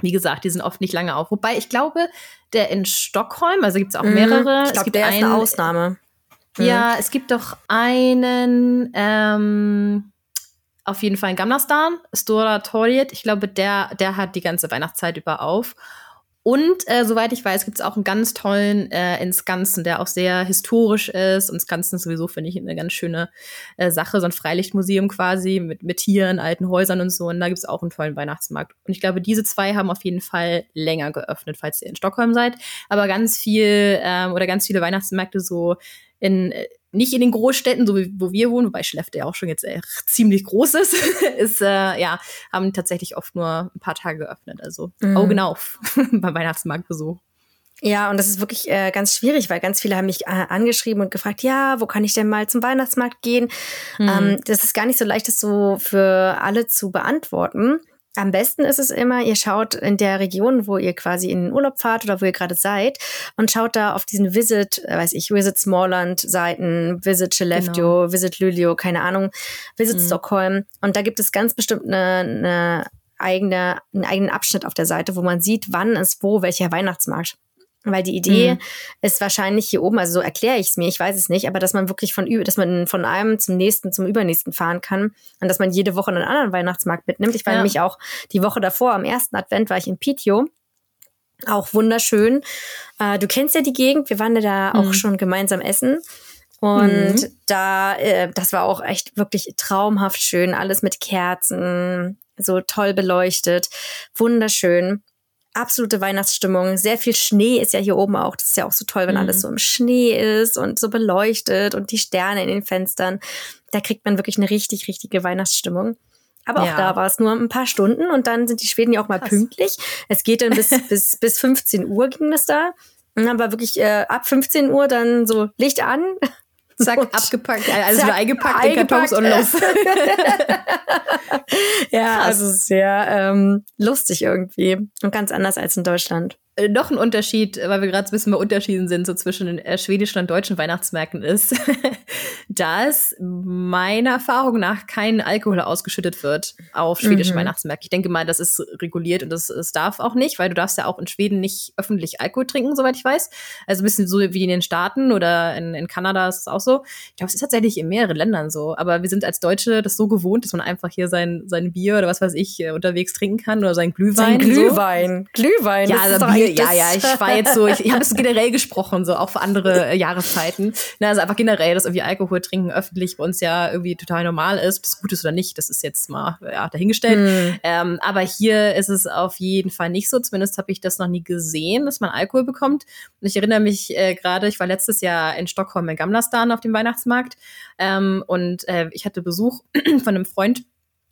wie gesagt, die sind oft nicht lange auf. Wobei ich glaube, der in Stockholm, also gibt es auch mhm. mehrere. Ich glaube, der ist eine Ausnahme. Ja, es gibt doch einen, ähm, auf jeden Fall in Gamlastan, Stora Torjet. Ich glaube, der, der hat die ganze Weihnachtszeit über auf. Und äh, soweit ich weiß, gibt es auch einen ganz tollen äh, in Skansen, der auch sehr historisch ist. Und Skansen ist sowieso, finde ich, eine ganz schöne äh, Sache. So ein Freilichtmuseum quasi mit, mit Tieren, alten Häusern und so. Und da gibt es auch einen tollen Weihnachtsmarkt. Und ich glaube, diese zwei haben auf jeden Fall länger geöffnet, falls ihr in Stockholm seid. Aber ganz viel ähm, oder ganz viele Weihnachtsmärkte so in äh, nicht in den Großstädten, so wie wo wir wohnen, wobei Schleff ja auch schon jetzt äh, <laughs> ziemlich groß ist, <laughs> ist äh, ja, haben tatsächlich oft nur ein paar Tage geöffnet. Also mhm. Augen auf beim Weihnachtsmarktbesuch. Ja, und das ist wirklich äh, ganz schwierig, weil ganz viele haben mich äh, angeschrieben und gefragt, ja, wo kann ich denn mal zum Weihnachtsmarkt gehen? Mhm. Ähm, das ist gar nicht so leicht, das so für alle zu beantworten. Am besten ist es immer, ihr schaut in der Region, wo ihr quasi in den Urlaub fahrt oder wo ihr gerade seid und schaut da auf diesen Visit, äh, weiß ich, Visit Smallland Seiten, Visit Skellefteå, genau. Visit Luleå, keine Ahnung, Visit mhm. Stockholm. Und da gibt es ganz bestimmt eine, eine eigene, einen eigenen Abschnitt auf der Seite, wo man sieht, wann ist wo welcher Weihnachtsmarkt. Weil die Idee mhm. ist wahrscheinlich hier oben, also so erkläre ich es mir, ich weiß es nicht, aber dass man wirklich von, dass man von einem zum nächsten, zum übernächsten fahren kann und dass man jede Woche einen anderen Weihnachtsmarkt mitnimmt. Ich war ja. nämlich auch die Woche davor, am ersten Advent war ich in Pitio. Auch wunderschön. Äh, du kennst ja die Gegend, wir waren ja da mhm. auch schon gemeinsam essen. Und mhm. da, äh, das war auch echt wirklich traumhaft schön. Alles mit Kerzen, so toll beleuchtet. Wunderschön absolute Weihnachtsstimmung. Sehr viel Schnee ist ja hier oben auch. Das ist ja auch so toll, wenn mhm. alles so im Schnee ist und so beleuchtet und die Sterne in den Fenstern. Da kriegt man wirklich eine richtig, richtige Weihnachtsstimmung. Aber auch ja. da war es nur ein paar Stunden und dann sind die Schweden ja auch mal Krass. pünktlich. Es geht dann bis, <laughs> bis, bis 15 Uhr ging das da. Und dann war wirklich äh, ab 15 Uhr dann so Licht an, Zack, und abgepackt, alles zack, wieder eingepackt, in Kartons und los. <laughs> <laughs> ja, also sehr ähm, lustig irgendwie und ganz anders als in Deutschland. Äh, noch ein Unterschied, weil wir gerade ein bisschen bei Unterschieden sind, so zwischen den äh, schwedischen und deutschen Weihnachtsmärkten ist, <laughs> dass meiner Erfahrung nach kein Alkohol ausgeschüttet wird auf schwedischen mhm. Weihnachtsmärkten. Ich denke mal, das ist reguliert und das, das darf auch nicht, weil du darfst ja auch in Schweden nicht öffentlich Alkohol trinken, soweit ich weiß. Also ein bisschen so wie in den Staaten oder in, in Kanada ist es auch so. Ich glaube, es ist tatsächlich in mehreren Ländern so. Aber wir sind als Deutsche das so gewohnt, dass man einfach hier sein, sein Bier oder was weiß ich äh, unterwegs trinken kann oder sein Glühwein. Sein Glühwein. So. Glühwein. Ja, also Bier ja, ja, ich war jetzt so, ich, ich habe <laughs> es generell gesprochen, so auch für andere äh, Jahreszeiten. Na, also einfach generell, dass irgendwie Alkohol trinken öffentlich bei uns ja irgendwie total normal ist. Ob das gut ist oder nicht, das ist jetzt mal ja, dahingestellt. Mhm. Ähm, aber hier ist es auf jeden Fall nicht so. Zumindest habe ich das noch nie gesehen, dass man Alkohol bekommt. Und ich erinnere mich äh, gerade, ich war letztes Jahr in Stockholm in Gamlastan auf dem Weihnachtsmarkt ähm, und äh, ich hatte Besuch <clears throat> von einem Freund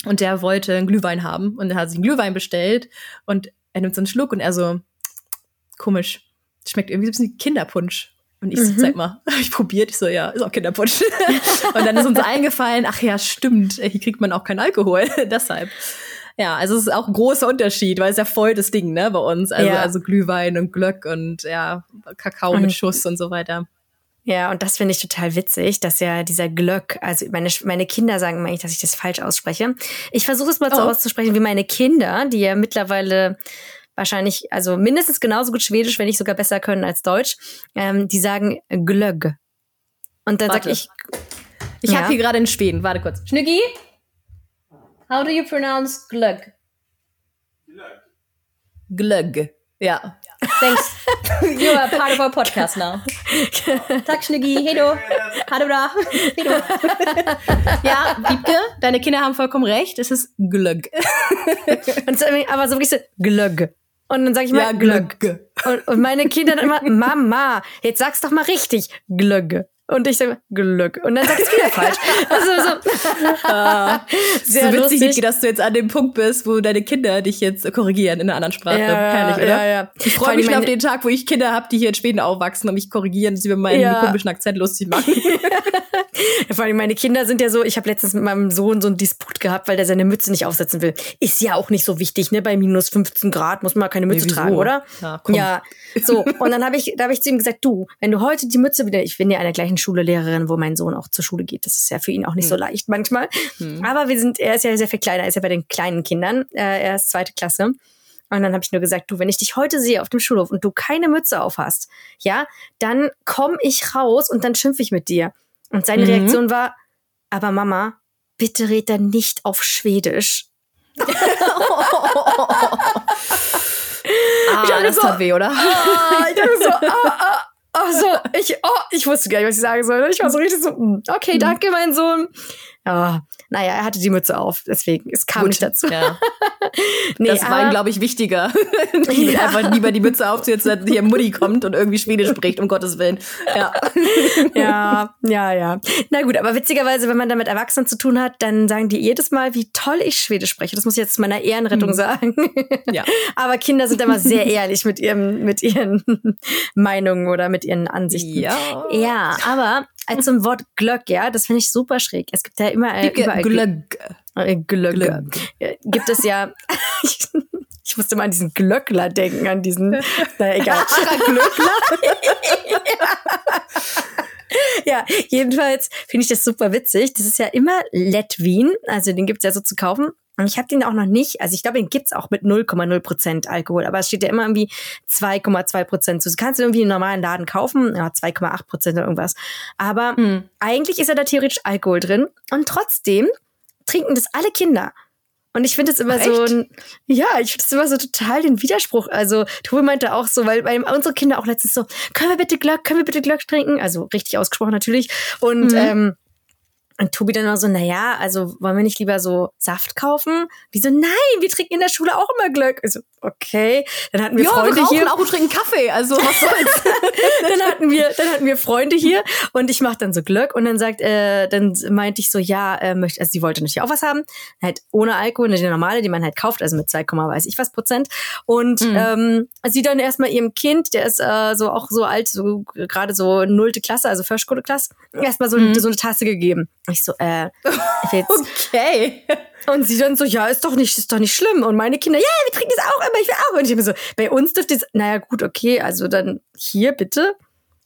und der wollte einen Glühwein haben und er hat sich einen Glühwein bestellt und er nimmt so einen Schluck und er so, komisch. Schmeckt irgendwie so ein bisschen wie Kinderpunsch. Und ich so, mhm. zeig mal, <laughs> ich probiert. Ich so, ja, ist auch Kinderpunsch. <laughs> und dann ist uns eingefallen, ach ja, stimmt, hier kriegt man auch keinen Alkohol. <laughs> Deshalb. Ja, also es ist auch ein großer Unterschied, weil es ja voll das Ding, ne, bei uns. Also, ja. also Glühwein und Glöck und ja, Kakao und mit Schuss und so weiter. Ja, und das finde ich total witzig, dass ja dieser Glöck, also meine, meine Kinder sagen immer dass ich das falsch ausspreche. Ich versuche es mal oh. so auszusprechen wie meine Kinder, die ja mittlerweile wahrscheinlich, also mindestens genauso gut Schwedisch, wenn nicht sogar besser können als Deutsch. Ähm, die sagen Glögg. Und dann sag ich. Ich ja. habe hier gerade in Schweden. Warte kurz. Schnüggi? How do you pronounce Glögg? Glögg. Ja. Thanks. you are part of our podcast now. <laughs> Tack Schnüggi. Hej då. Ha det bra. Hej då. <laughs> ja, Wiebke, deine Kinder haben vollkommen recht. Es ist Glögg. aber so wirklich so Glögg. Und dann sage ich mal ja, Glögg. Und, und, meine Kinder dann immer, Mama, jetzt sag's doch mal richtig, Glögg. Und ich sage Glück. Und dann sagt es wieder falsch. Also so, ah, <laughs> sehr so witzig, lustig. dass du jetzt an dem Punkt bist, wo deine Kinder dich jetzt korrigieren in einer anderen Sprache. Ja, Herrlich, oder? Ja, ja. Ich freue mich schon auf den Tag, wo ich Kinder habe, die hier in Schweden aufwachsen und mich korrigieren, sie über meinen ja. komischen Akzent lustig machen. <laughs> ja, vor allem meine Kinder sind ja so, ich habe letztens mit meinem Sohn so einen Disput gehabt, weil der seine Mütze nicht aufsetzen will. Ist ja auch nicht so wichtig, ne? Bei minus 15 Grad muss man keine Mütze nee, tragen, oder? Ja, ja. So, und dann habe ich, da habe ich zu ihm gesagt, du, wenn du heute die Mütze wieder, ich bin ja der gleichen Schule Lehrerin, wo mein Sohn auch zur Schule geht. Das ist ja für ihn auch nicht hm. so leicht manchmal. Hm. Aber wir sind, er ist ja sehr viel kleiner, er ist ja bei den kleinen Kindern. Äh, er ist zweite Klasse. Und dann habe ich nur gesagt, du, wenn ich dich heute sehe auf dem Schulhof und du keine Mütze auf hast, ja, dann komme ich raus und dann schimpfe ich mit dir. Und seine mhm. Reaktion war, aber Mama, bitte red dann nicht auf Schwedisch. <laughs> ah, das so, tat weh, oder? Ah, ich dachte so, <laughs> ah, ah, also, ich, oh, ich wusste gar nicht, was ich sagen soll. Ich war so richtig so, hm, okay, mhm. danke, mein Sohn. Ja, naja, er hatte die Mütze auf, deswegen, es kam Gut, nicht dazu. Ja. <laughs> nee, das war ihm, glaube ich, wichtiger. <laughs> ja. Einfach lieber die Mütze aufzusetzen, dass hier Mutti kommt und irgendwie Schwedisch spricht, um Gottes Willen. Ja. <laughs> ja, ja, ja. Na gut, aber witzigerweise, wenn man da mit Erwachsenen zu tun hat, dann sagen die jedes Mal, wie toll ich Schwedisch spreche. Das muss ich jetzt zu meiner Ehrenrettung hm. sagen. Ja. aber Kinder sind immer sehr ehrlich mit ihrem, mit ihren Meinungen oder mit ihren Ansichten. Ja. Ja, aber als zum Wort Glöck, ja, das finde ich super schräg. Es gibt ja immer äh, überall Glöck. Äh, Glöck. Glöck. Gibt es ja. <laughs> ich musste mal an diesen Glöckler denken, an diesen. Naja, egal. <laughs> Glöckler. <laughs> ja, jedenfalls finde ich das super witzig. Das ist ja immer Letwin, also den gibt's ja so zu kaufen. Und ich habe den auch noch nicht, also ich glaube, den gibt's auch mit 0,0 Prozent Alkohol, aber es steht ja immer irgendwie 2,2 Prozent. So, du kannst du irgendwie im normalen Laden kaufen, ja, 2,8 Prozent oder irgendwas. Aber mhm. eigentlich ist ja da theoretisch Alkohol drin und trotzdem trinken das alle Kinder. Und ich finde es immer Ach, so ein, ja, ich finde es immer so total den Widerspruch. Also, Tobi meinte auch so, weil, weil unsere Kinder auch letztens so, können wir bitte Glöck, können wir bitte Glöck trinken? Also, richtig ausgesprochen natürlich. Und, mhm. ähm, und Tobi dann auch so, na ja, also wollen wir nicht lieber so Saft kaufen? Die so, nein, wir trinken in der Schule auch immer Glöck. Also, okay. Dann hatten wir ja, Freunde wir hier. auch und trinken Kaffee, also was soll's. <laughs> dann hatten wir, dann hatten wir Freunde hier und ich mach dann so Glöck und dann sagt, äh, dann meinte ich so, ja, äh, möchte, also sie wollte natürlich auch was haben, halt ohne Alkohol, die normale, die man halt kauft, also mit 2, weiß ich was Prozent. Und mhm. ähm, sie dann erstmal ihrem Kind, der ist äh, so auch so alt, so gerade so nullte Klasse, also Förderschule-Klasse, erstmal so, mhm. so eine Tasse gegeben. Ich so, äh, jetzt. <laughs> okay. Und sie dann so, ja, ist doch nicht, ist doch nicht schlimm. Und meine Kinder, ja, wir trinken das auch immer, ich will auch. Und ich bin so, bei uns dürfte es, naja, gut, okay, also dann hier bitte.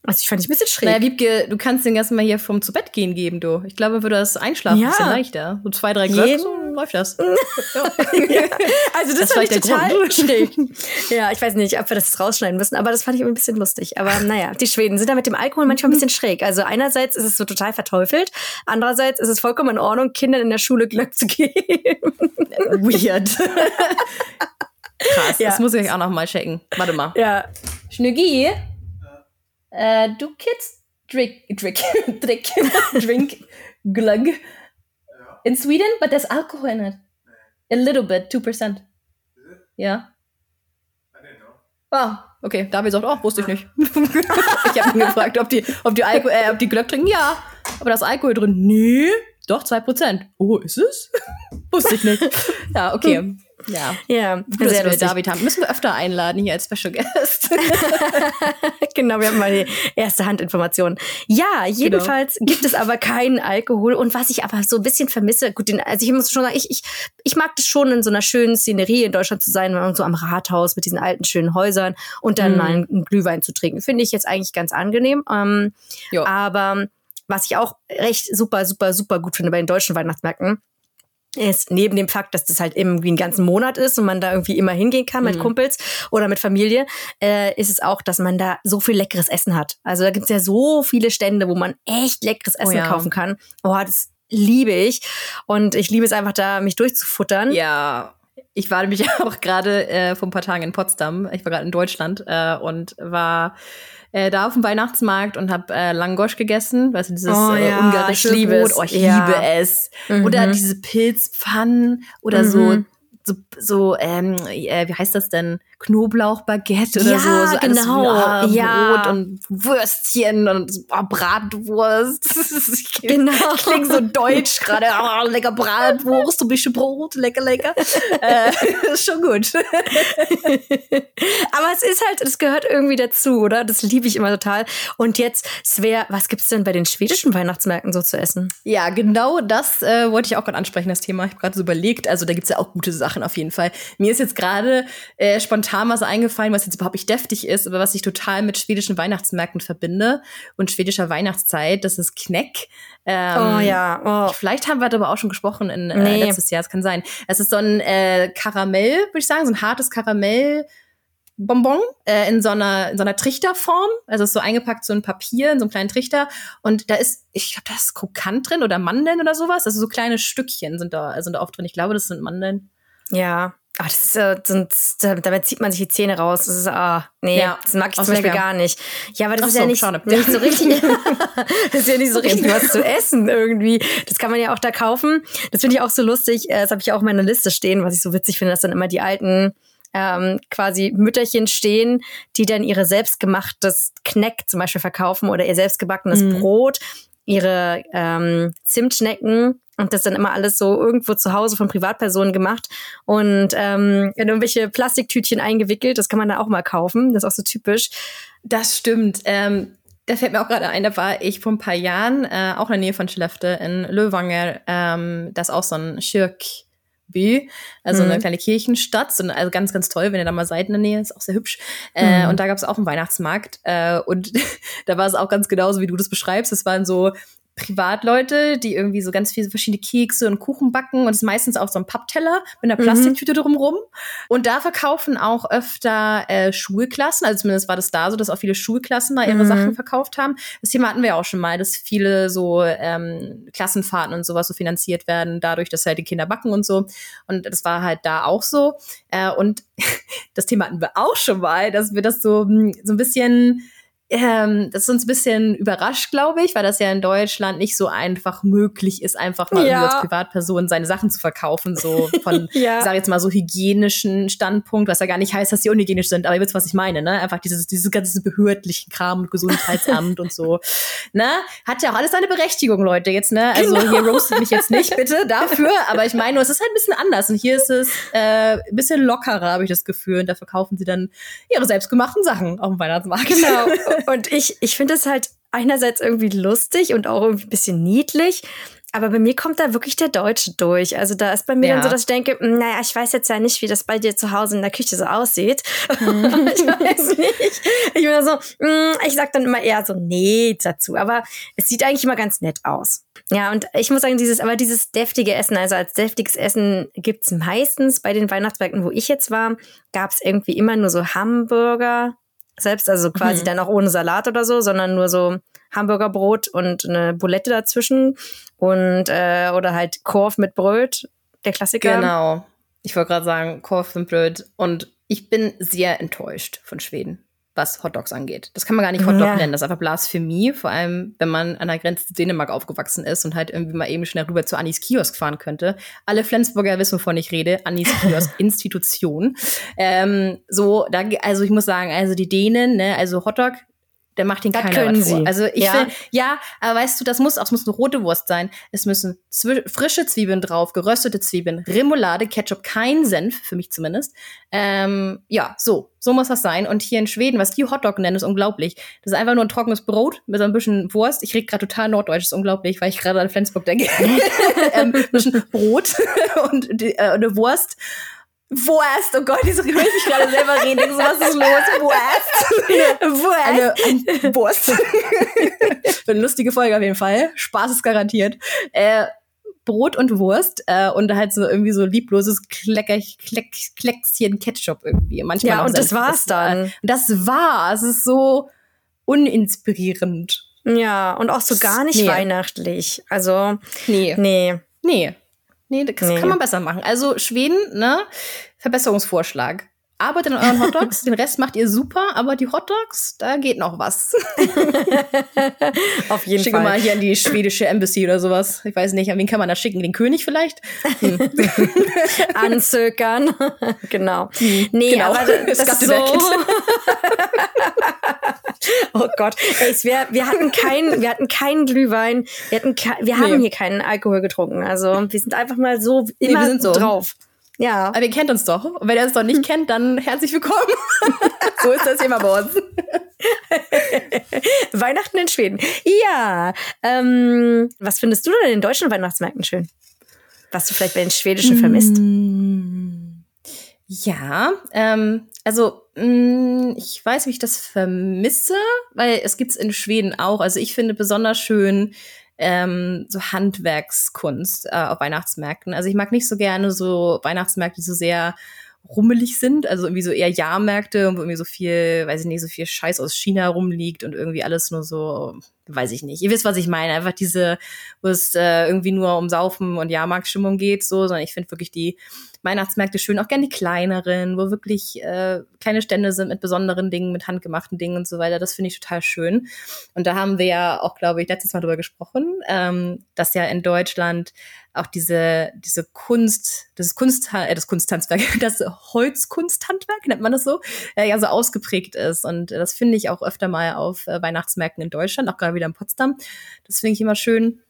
Also ich fand ich ein bisschen schräg. Naja, Wiebke, du kannst den erstmal hier vom zu Bett gehen geben, du. Ich glaube, würde das Einschlafen ja. ein bisschen leichter. So zwei, drei Glöcke, so läuft das. <laughs> ja. Also das, das fand ich total Grund. schräg. Ja, ich weiß nicht, ob wir das rausschneiden müssen, aber das fand ich ein bisschen lustig. Aber naja, die Schweden sind da mit dem Alkohol manchmal ein bisschen schräg. Also einerseits ist es so total verteufelt, andererseits ist es vollkommen in Ordnung, Kindern in der Schule Glück zu geben. Weird. <laughs> Krass, ja. das muss ich auch noch mal checken. Warte mal. Ja. Schnüggi? Uh, do kids drink drink <laughs> drink drink glug in Sweden? But there's alcohol in it. A little bit, two percent. Ja. Ah, okay. David sagt, oh, wusste ich nicht. <laughs> ich habe ihn gefragt, ob die, ob die Alkohol, äh, ob die Glöck trinken. Ja. Aber da ist Alkohol drin. Nee. Doch, zwei Prozent. Oh, ist es? <laughs> wusste ich nicht. Ja, okay. Ja, ja Gut, sehr dass wir David haben. Müssen wir öfter einladen hier als Special Guest. <laughs> genau, wir haben mal die erste Handinformation. Ja, jedenfalls genau. gibt es aber keinen Alkohol. Und was ich aber so ein bisschen vermisse, gut, den, also ich muss schon sagen, ich, ich, ich mag das schon, in so einer schönen Szenerie in Deutschland zu sein, so am Rathaus mit diesen alten, schönen Häusern und dann mm. mal einen Glühwein zu trinken. Finde ich jetzt eigentlich ganz angenehm. Ähm, aber was ich auch recht super, super, super gut finde bei den deutschen Weihnachtsmärkten, ist neben dem Fakt, dass das halt irgendwie einen ganzen Monat ist und man da irgendwie immer hingehen kann mit mhm. Kumpels oder mit Familie, äh, ist es auch, dass man da so viel leckeres Essen hat. Also da gibt's ja so viele Stände, wo man echt leckeres oh Essen oh ja. kaufen kann. Oh, das liebe ich. Und ich liebe es einfach da, mich durchzufuttern. Ja. Ich war nämlich <laughs> auch gerade äh, vor ein paar Tagen in Potsdam. Ich war gerade in Deutschland äh, und war äh, da auf dem Weihnachtsmarkt und habe äh, Langosch gegessen, weißt du, dieses oh, äh, ja, ungarische ich Brot. Oh, ich ja. liebe es. Mhm. Oder diese Pilzpfannen oder mhm. so, so, so ähm, äh, wie heißt das denn? Knoblauchbaguette oder ja, so. so genau. Alles, ja, Brot und Würstchen und oh, Bratwurst. <laughs> genau. Klingt so deutsch gerade. Oh, lecker Bratwurst, ein bisschen Brot, lecker, lecker. <laughs> äh, ist schon gut. Aber es ist halt, es gehört irgendwie dazu, oder? Das liebe ich immer total. Und jetzt, Svea, was gibt's denn bei den schwedischen Weihnachtsmärkten so zu essen? Ja, genau das äh, wollte ich auch gerade ansprechen, das Thema. Ich habe gerade so überlegt. Also da gibt's ja auch gute Sachen auf jeden Fall. Mir ist jetzt gerade äh, spontan was eingefallen, was jetzt überhaupt nicht deftig ist, aber was ich total mit schwedischen Weihnachtsmärkten verbinde und schwedischer Weihnachtszeit. Das ist Kneck. Ähm, oh ja. Oh. Vielleicht haben wir darüber auch schon gesprochen in äh, nee. letztes Jahr. Es kann sein. Es ist so ein äh, Karamell, würde ich sagen, so ein hartes Karamell. Bonbon äh, in so einer in so einer Trichterform, also ist so eingepackt so ein Papier in so einem kleinen Trichter und da ist ich glaube da ist Krokant drin oder Mandeln oder sowas, also so kleine Stückchen sind da sind da oft drin. Ich glaube, das sind Mandeln. Ja, aber das ist äh, sonst, damit zieht man sich die Zähne raus. Das ist, ah, nee, ja, das mag ich zum Beispiel gar nicht. Ja, aber das Ach ist so, ja nicht, nicht so <laughs> richtig, <laughs> das ist ja nicht so richtig was zu essen irgendwie. Das kann man ja auch da kaufen. Das finde ich auch so lustig. Äh, das habe ich auch in meiner Liste stehen, was ich so witzig finde, dass dann immer die alten ähm, quasi Mütterchen stehen, die dann ihre selbstgemachtes Kneck zum Beispiel verkaufen oder ihr selbstgebackenes mhm. Brot, ihre ähm, Zimtschnecken und das dann immer alles so irgendwo zu Hause von Privatpersonen gemacht und ähm, in irgendwelche Plastiktütchen eingewickelt. Das kann man da auch mal kaufen. Das ist auch so typisch. Das stimmt. Ähm, da fällt mir auch gerade ein, da war ich vor ein paar Jahren, äh, auch in der Nähe von Skellefteå in Löwanger. Ähm, das ist auch so ein Schirk. also mhm. eine kleine Kirchenstadt, so, also ganz, ganz toll, wenn ihr da mal seid in der Nähe, ist auch sehr hübsch. Äh, mhm. Und da gab es auch einen Weihnachtsmarkt äh, und <laughs> da war es auch ganz genauso, wie du das beschreibst. Es waren so Privatleute, die irgendwie so ganz viele verschiedene Kekse und Kuchen backen und es ist meistens auch so ein Pappteller mit einer Plastiktüte mhm. drumrum. Und da verkaufen auch öfter äh, Schulklassen, also zumindest war das da so, dass auch viele Schulklassen da ihre mhm. Sachen verkauft haben. Das Thema hatten wir auch schon mal, dass viele so ähm, Klassenfahrten und sowas so finanziert werden, dadurch, dass halt die Kinder backen und so. Und das war halt da auch so. Äh, und <laughs> das Thema hatten wir auch schon mal, dass wir das so, hm, so ein bisschen ähm, das ist uns ein bisschen überrascht, glaube ich, weil das ja in Deutschland nicht so einfach möglich ist, einfach mal ja. als Privatperson seine Sachen zu verkaufen, so von, <laughs> ja. ich sage jetzt mal so hygienischen Standpunkt, was ja gar nicht heißt, dass sie unhygienisch sind, aber ihr wisst, was ich meine, ne? Einfach dieses, dieses ganze behördlichen Kram und Gesundheitsamt und so, ne? Hat ja auch alles seine Berechtigung, Leute, jetzt, ne? Also genau. hier roastet mich jetzt nicht, bitte, dafür, aber ich meine, es ist halt ein bisschen anders und hier ist es äh, ein bisschen lockerer, habe ich das Gefühl, und da verkaufen sie dann ihre selbstgemachten Sachen auf dem Weihnachtsmarkt. Genau. <laughs> Und ich, ich finde es halt einerseits irgendwie lustig und auch irgendwie ein bisschen niedlich. Aber bei mir kommt da wirklich der Deutsche durch. Also da ist bei mir ja. dann so, dass ich denke, hm, naja, ich weiß jetzt ja nicht, wie das bei dir zu Hause in der Küche so aussieht. Mhm. <laughs> ich weiß nicht. Ich bin so, hm, ich sag dann immer eher so, nee dazu. Aber es sieht eigentlich immer ganz nett aus. Ja, und ich muss sagen, dieses, aber dieses deftige Essen, also als deftiges Essen gibt's meistens bei den Weihnachtsmärkten, wo ich jetzt war, gab's irgendwie immer nur so Hamburger, selbst, also quasi mhm. dann auch ohne Salat oder so, sondern nur so Hamburgerbrot und eine Bulette dazwischen und äh, oder halt Korf mit Brot, der Klassiker. Genau. Ich wollte gerade sagen, Korf mit Brot und ich bin sehr enttäuscht von Schweden was Hotdogs angeht. Das kann man gar nicht Hotdog ja. nennen, das ist einfach Blasphemie, vor allem wenn man an der Grenze zu Dänemark aufgewachsen ist und halt irgendwie mal eben schnell rüber zu Anis Kiosk fahren könnte. Alle Flensburger wissen, wovon ich rede. Anis Kiosk <laughs> Institution. Ähm, so, da, also ich muss sagen, also die Dänen, ne, also Hotdog, der macht den das keiner können sie. Also ich ja. Find, ja, aber weißt du, das muss auch, es muss eine rote Wurst sein. Es müssen frische Zwiebeln drauf, geröstete Zwiebeln, Remoulade, Ketchup, kein Senf, für mich zumindest. Ähm, ja, so, so muss das sein. Und hier in Schweden, was die Hotdog nennen, ist unglaublich. Das ist einfach nur ein trockenes Brot mit so ein bisschen Wurst. Ich rede gerade total norddeutsch, das ist unglaublich, weil ich gerade an Flensburg denke. <laughs> ähm, ein bisschen Brot <laughs> und die, äh, eine Wurst Wurst, oh Gott, ich höre mich gerade selber reden. Du, was ist los? <laughs> Wurst. <laughs> Wurst. Eine, eine Wurst. eine lustige Folge auf jeden Fall. Spaß ist garantiert. Äh, Brot und Wurst äh, und halt so irgendwie so liebloses Klecker, Kleck, Kleckschen Ketchup irgendwie. Manchmal ja, und das war's dann. Das war. Es ist so uninspirierend. Ja, und auch so gar nicht nee. weihnachtlich. Also, nee. Nee. Nee. Nee, das nee. kann man besser machen. Also Schweden, ne? Verbesserungsvorschlag. Arbeitet an euren Hotdogs, den Rest macht ihr super, aber die Hotdogs, da geht noch was. <laughs> Auf jeden Schicke Fall. mal hier an die schwedische Embassy oder sowas. Ich weiß nicht, an wen kann man das schicken? Den König vielleicht? Hm. <laughs> Anzögern. <laughs> genau. Nee, Genau. aber das Es gab ist so. Oh Gott. Ey, wär, wir hatten keinen, wir hatten keinen Glühwein. Wir hatten, wir haben Nee. hier keinen Alkohol getrunken. Also wir sind einfach mal so immer wir sind so. drauf. Ja. Aber ihr kennt uns doch. Und wenn ihr uns doch nicht <laughs> kennt, dann herzlich willkommen. <laughs> so ist das immer bei uns. <laughs> Weihnachten in Schweden. Ja. Ähm, was findest du denn in deutschen Weihnachtsmärkten schön? Was du vielleicht bei den schwedischen vermisst? Ja, ähm, also mh, ich weiß, wie ich das vermisse, weil es gibt's in Schweden auch. Also ich finde besonders schön ähm, so Handwerkskunst äh, auf Weihnachtsmärkten. Also ich mag nicht so gerne so Weihnachtsmärkte, die so sehr rummelig sind, also irgendwie so eher Jahrmärkte, wo irgendwie so viel, weiß ich nicht, so viel Scheiß aus China rumliegt und irgendwie alles nur so, weiß ich nicht. Ihr wisst, was ich meine. Einfach diese, wo es äh, irgendwie nur um Saufen und Jahrmarktstimmung geht, so, sondern ich finde wirklich die Weihnachtsmärkte schön, auch gerne die kleineren, wo wirklich äh, kleine Stände sind mit besonderen Dingen, mit handgemachten Dingen und so weiter. Das finde ich total schön. Und da haben wir ja auch, glaube ich, letztes Mal drüber gesprochen, ähm, dass ja in Deutschland auch diese, diese Kunst, das Kunst, äh, das Kunsthandwerk, <laughs> das Holzkunsthandwerk, nennt man das so, äh, ja so ausgeprägt ist. Und das finde ich auch öfter mal auf äh, Weihnachtsmärkten in Deutschland, auch gerade wieder in Potsdam. Das finde ich immer schön.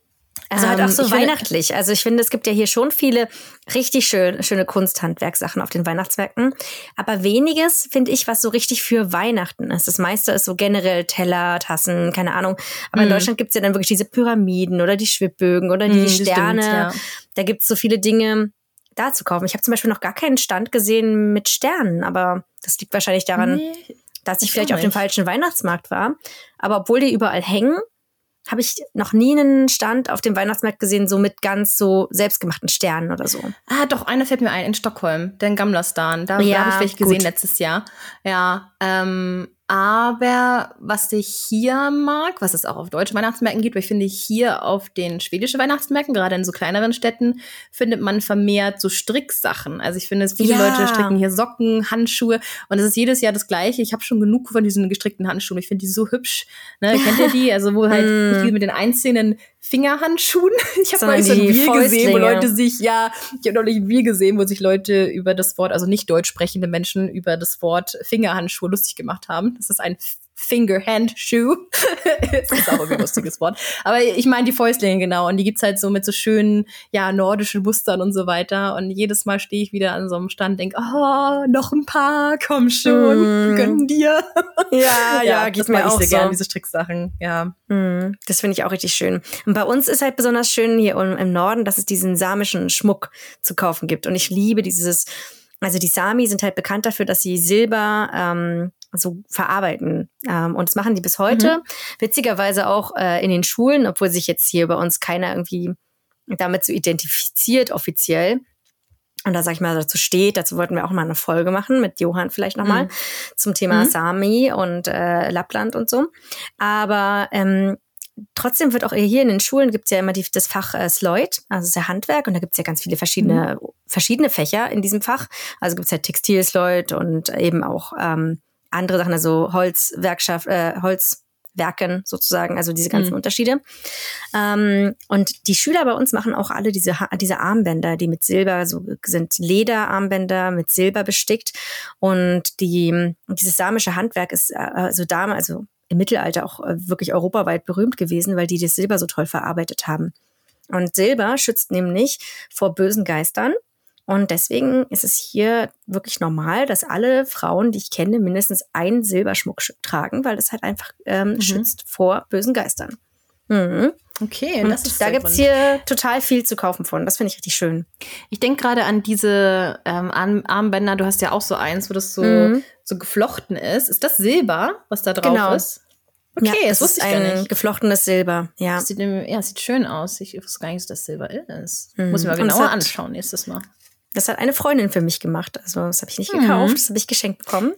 Also halt Ähm, auch so ich finde- weihnachtlich. Also ich finde, es gibt ja hier schon viele richtig schön, schöne Kunsthandwerksachen auf den Weihnachtsmärkten. Aber weniges, finde ich, was so richtig für Weihnachten ist. Das meiste ist so generell Teller, Tassen, keine Ahnung. Aber in Mhm. Deutschland gibt's ja dann wirklich diese Pyramiden oder die Schwibbögen oder die Mhm, das stimmt, Sterne. ja. Da gibt's so viele Dinge da zu kaufen. Ich habe zum Beispiel noch gar keinen Stand gesehen mit Sternen, aber das liegt wahrscheinlich daran, Nee. Dass ich ich vielleicht auf dem falschen Weihnachtsmarkt war. Aber obwohl die überall hängen, habe ich noch nie einen Stand auf dem Weihnachtsmarkt gesehen, so mit ganz so selbstgemachten Sternen oder so. Ah, doch, einer fällt mir ein, in Stockholm, den Gamlastan. Da, Ja, da habe ich welche gesehen gut. letztes Jahr. Ja, ähm, aber was ich hier mag, was es auch auf deutschen Weihnachtsmärkten gibt, weil ich finde, hier auf den schwedischen Weihnachtsmärkten, gerade in so kleineren Städten, findet man vermehrt so Stricksachen. Also ich finde, es viele Ja. Leute stricken hier Socken, Handschuhe und es ist jedes Jahr das Gleiche. Ich habe schon genug von diesen gestrickten Handschuhen. Ich finde die so hübsch. Ne? Kennt ihr <laughs> die? Also wo halt Mm. mit den einzelnen Fingerhandschuhen. <laughs> Ich habe mal so ein Reel gesehen, wo. Leute sich, ja, ich habe noch nicht ein Reel gesehen, wo sich Leute über das Wort, also nicht deutsch sprechende Menschen, über das Wort Fingerhandschuhe lustig gemacht haben. Das ist ein Finger-Hand-Shoe. <laughs> das ist auch ein lustiges Wort. Aber ich meine die Fäustlinge, genau. Und die gibt's halt so mit so schönen, ja, nordischen Mustern und so weiter. Und jedes Mal stehe ich wieder an so einem Stand und denke, oh, noch ein paar, komm schon, Mm. gönn dir. Ja, <laughs> ja, geht das mir mag ich auch sehr so. gern, diese Stricksachen, ja. Mm, Das finde ich auch richtig schön. Und bei uns ist halt besonders schön hier im im Norden, dass es diesen samischen Schmuck zu kaufen gibt. Und ich liebe dieses, also die Sami sind halt bekannt dafür, dass sie Silber ähm, so verarbeiten. Ähm, und das machen die bis heute. Witzigerweise auch äh, in den Schulen, obwohl sich jetzt hier bei uns keiner irgendwie damit so identifiziert offiziell. Und da sag ich mal dazu steht, dazu wollten wir auch mal eine Folge machen mit Johann vielleicht nochmal Mhm. zum Thema Mhm. Sami und äh, Lappland und so. Aber ähm, trotzdem wird auch hier in den Schulen gibt's ja immer die, das Fach äh, Sloyd, also das ist ja Handwerk und da gibt's ja ganz viele verschiedene, verschiedene Fächer in diesem Fach. Also gibt's halt Textil-Sloyd und eben auch ähm, andere Sachen, also Holzwerkschaft, äh, Holzwerken sozusagen, also diese ganzen Mhm. Unterschiede. Ähm, und die Schüler bei uns machen auch alle diese, diese Armbänder, die mit Silber so sind Lederarmbänder mit Silber bestickt. Und die, dieses samische Handwerk ist äh, also damals, also im Mittelalter auch äh, wirklich europaweit berühmt gewesen, weil die das Silber so toll verarbeitet haben. Und Silber schützt nämlich vor bösen Geistern. Und deswegen ist es hier wirklich normal, dass alle Frauen, die ich kenne, mindestens ein Silberschmuckstück tragen, weil das halt einfach ähm, Mhm. schützt vor bösen Geistern. Mhm. Okay, Und das ist da gibt's Grund. hier total viel zu kaufen von. Das finde ich richtig schön. Ich denke gerade an diese ähm, Arm Armbänder. Du hast ja auch so eins, wo das so, Mhm. so geflochten ist. Ist das Silber, was da drauf Genau. ist? Okay, ja, das, das wusste ist ich gar nicht. geflochtenes Silber. Ja. Das sieht, ja, sieht schön aus. Ich wusste gar nicht, dass das Silber ist. Mhm. Muss ich mal Und es genauer anschauen nächstes Mal. Das hat eine Freundin für mich gemacht. Also das habe ich nicht Mhm. gekauft, das habe ich geschenkt bekommen.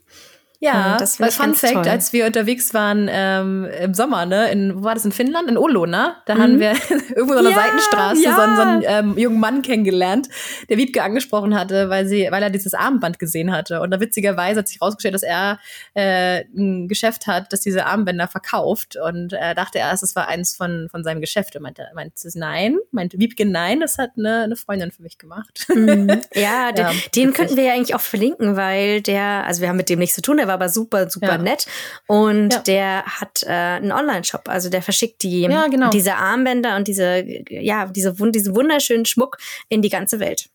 Ja, das war Fun Fact, toll. als wir unterwegs waren ähm, im Sommer, ne, in, wo war das in Finnland? In Olo, ne? Da mhm. haben wir <laughs> irgendwo so einer ja, Seitenstraße ja. so einen, so einen ähm, jungen Mann kennengelernt, der Wiebke angesprochen hatte, weil sie, weil er dieses Armband gesehen hatte. Und da witzigerweise hat sich rausgestellt, dass er äh, ein Geschäft hat, das diese Armbänder verkauft. Und er dachte erst, es war eins von, von seinem Geschäft. Und meinte, meinte nein, meinte Wiebke nein, das hat eine, eine Freundin für mich gemacht. Mhm. <laughs> Ja, den, ja, den könnten wir ja eigentlich auch verlinken, weil der, also wir haben mit dem nichts zu tun, war aber super, super ja. nett. Und ja. der hat äh, einen Online-Shop. Also der verschickt die, ja, genau. diese Armbänder und diese, ja, diese, diesen wunderschönen Schmuck in die ganze Welt.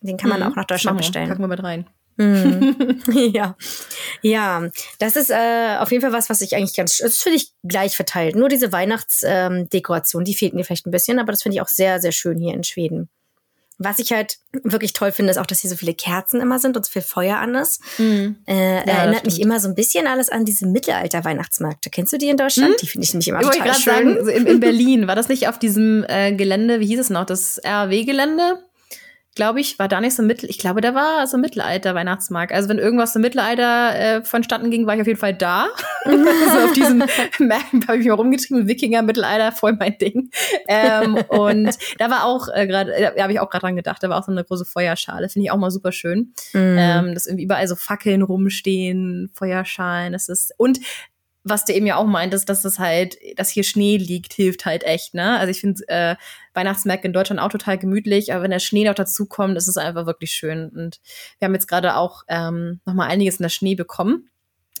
Den kann man mhm. auch nach Deutschland Machen bestellen. Packen wir mit rein. Mhm. <laughs> ja, ja, das ist äh, auf jeden Fall was, was ich eigentlich ganz, das finde ich gleich verteilt. Nur diese Weihnachtsdekoration, ähm, die fehlt mir vielleicht ein bisschen, aber das finde ich auch sehr, sehr schön hier in Schweden. Was ich halt wirklich toll finde, ist auch, dass hier so viele Kerzen immer sind und so viel Feuer an ist. Mhm. Äh, ja, erinnert mich immer so ein bisschen alles an diese Mittelalter-Weihnachtsmärkte. Kennst du die in Deutschland? Mhm. Die finde ich nämlich immer ich total schön. Sagen, in, in <laughs> Berlin, war das nicht auf diesem äh, Gelände, wie hieß es noch, das RAW-Gelände? Glaube ich, war da nicht so Mittel. Ich glaube, da war so Mittelalter-Weihnachtsmarkt. Also wenn irgendwas im Mittelalter äh, vonstatten ging, war ich auf jeden Fall da. <laughs> also auf diesen <laughs> Märkten habe ich mich rumgetrieben. Wikinger, Mittelalter, voll mein Ding. Ähm, und da war auch äh, gerade, äh, da habe ich auch gerade dran gedacht, da war auch so eine große Feuerschale. Finde ich auch mal super schön. Mm. Ähm, dass irgendwie überall so Fackeln rumstehen, Feuerschalen. Das ist und was du eben ja auch meintest, dass es halt, dass hier Schnee liegt, hilft halt echt, ne? Also ich finde äh, Weihnachtsmärkte in Deutschland auch total gemütlich, aber wenn der Schnee noch dazu kommt, ist es einfach wirklich schön. Und wir haben jetzt gerade auch ähm, noch mal einiges in der Schnee bekommen.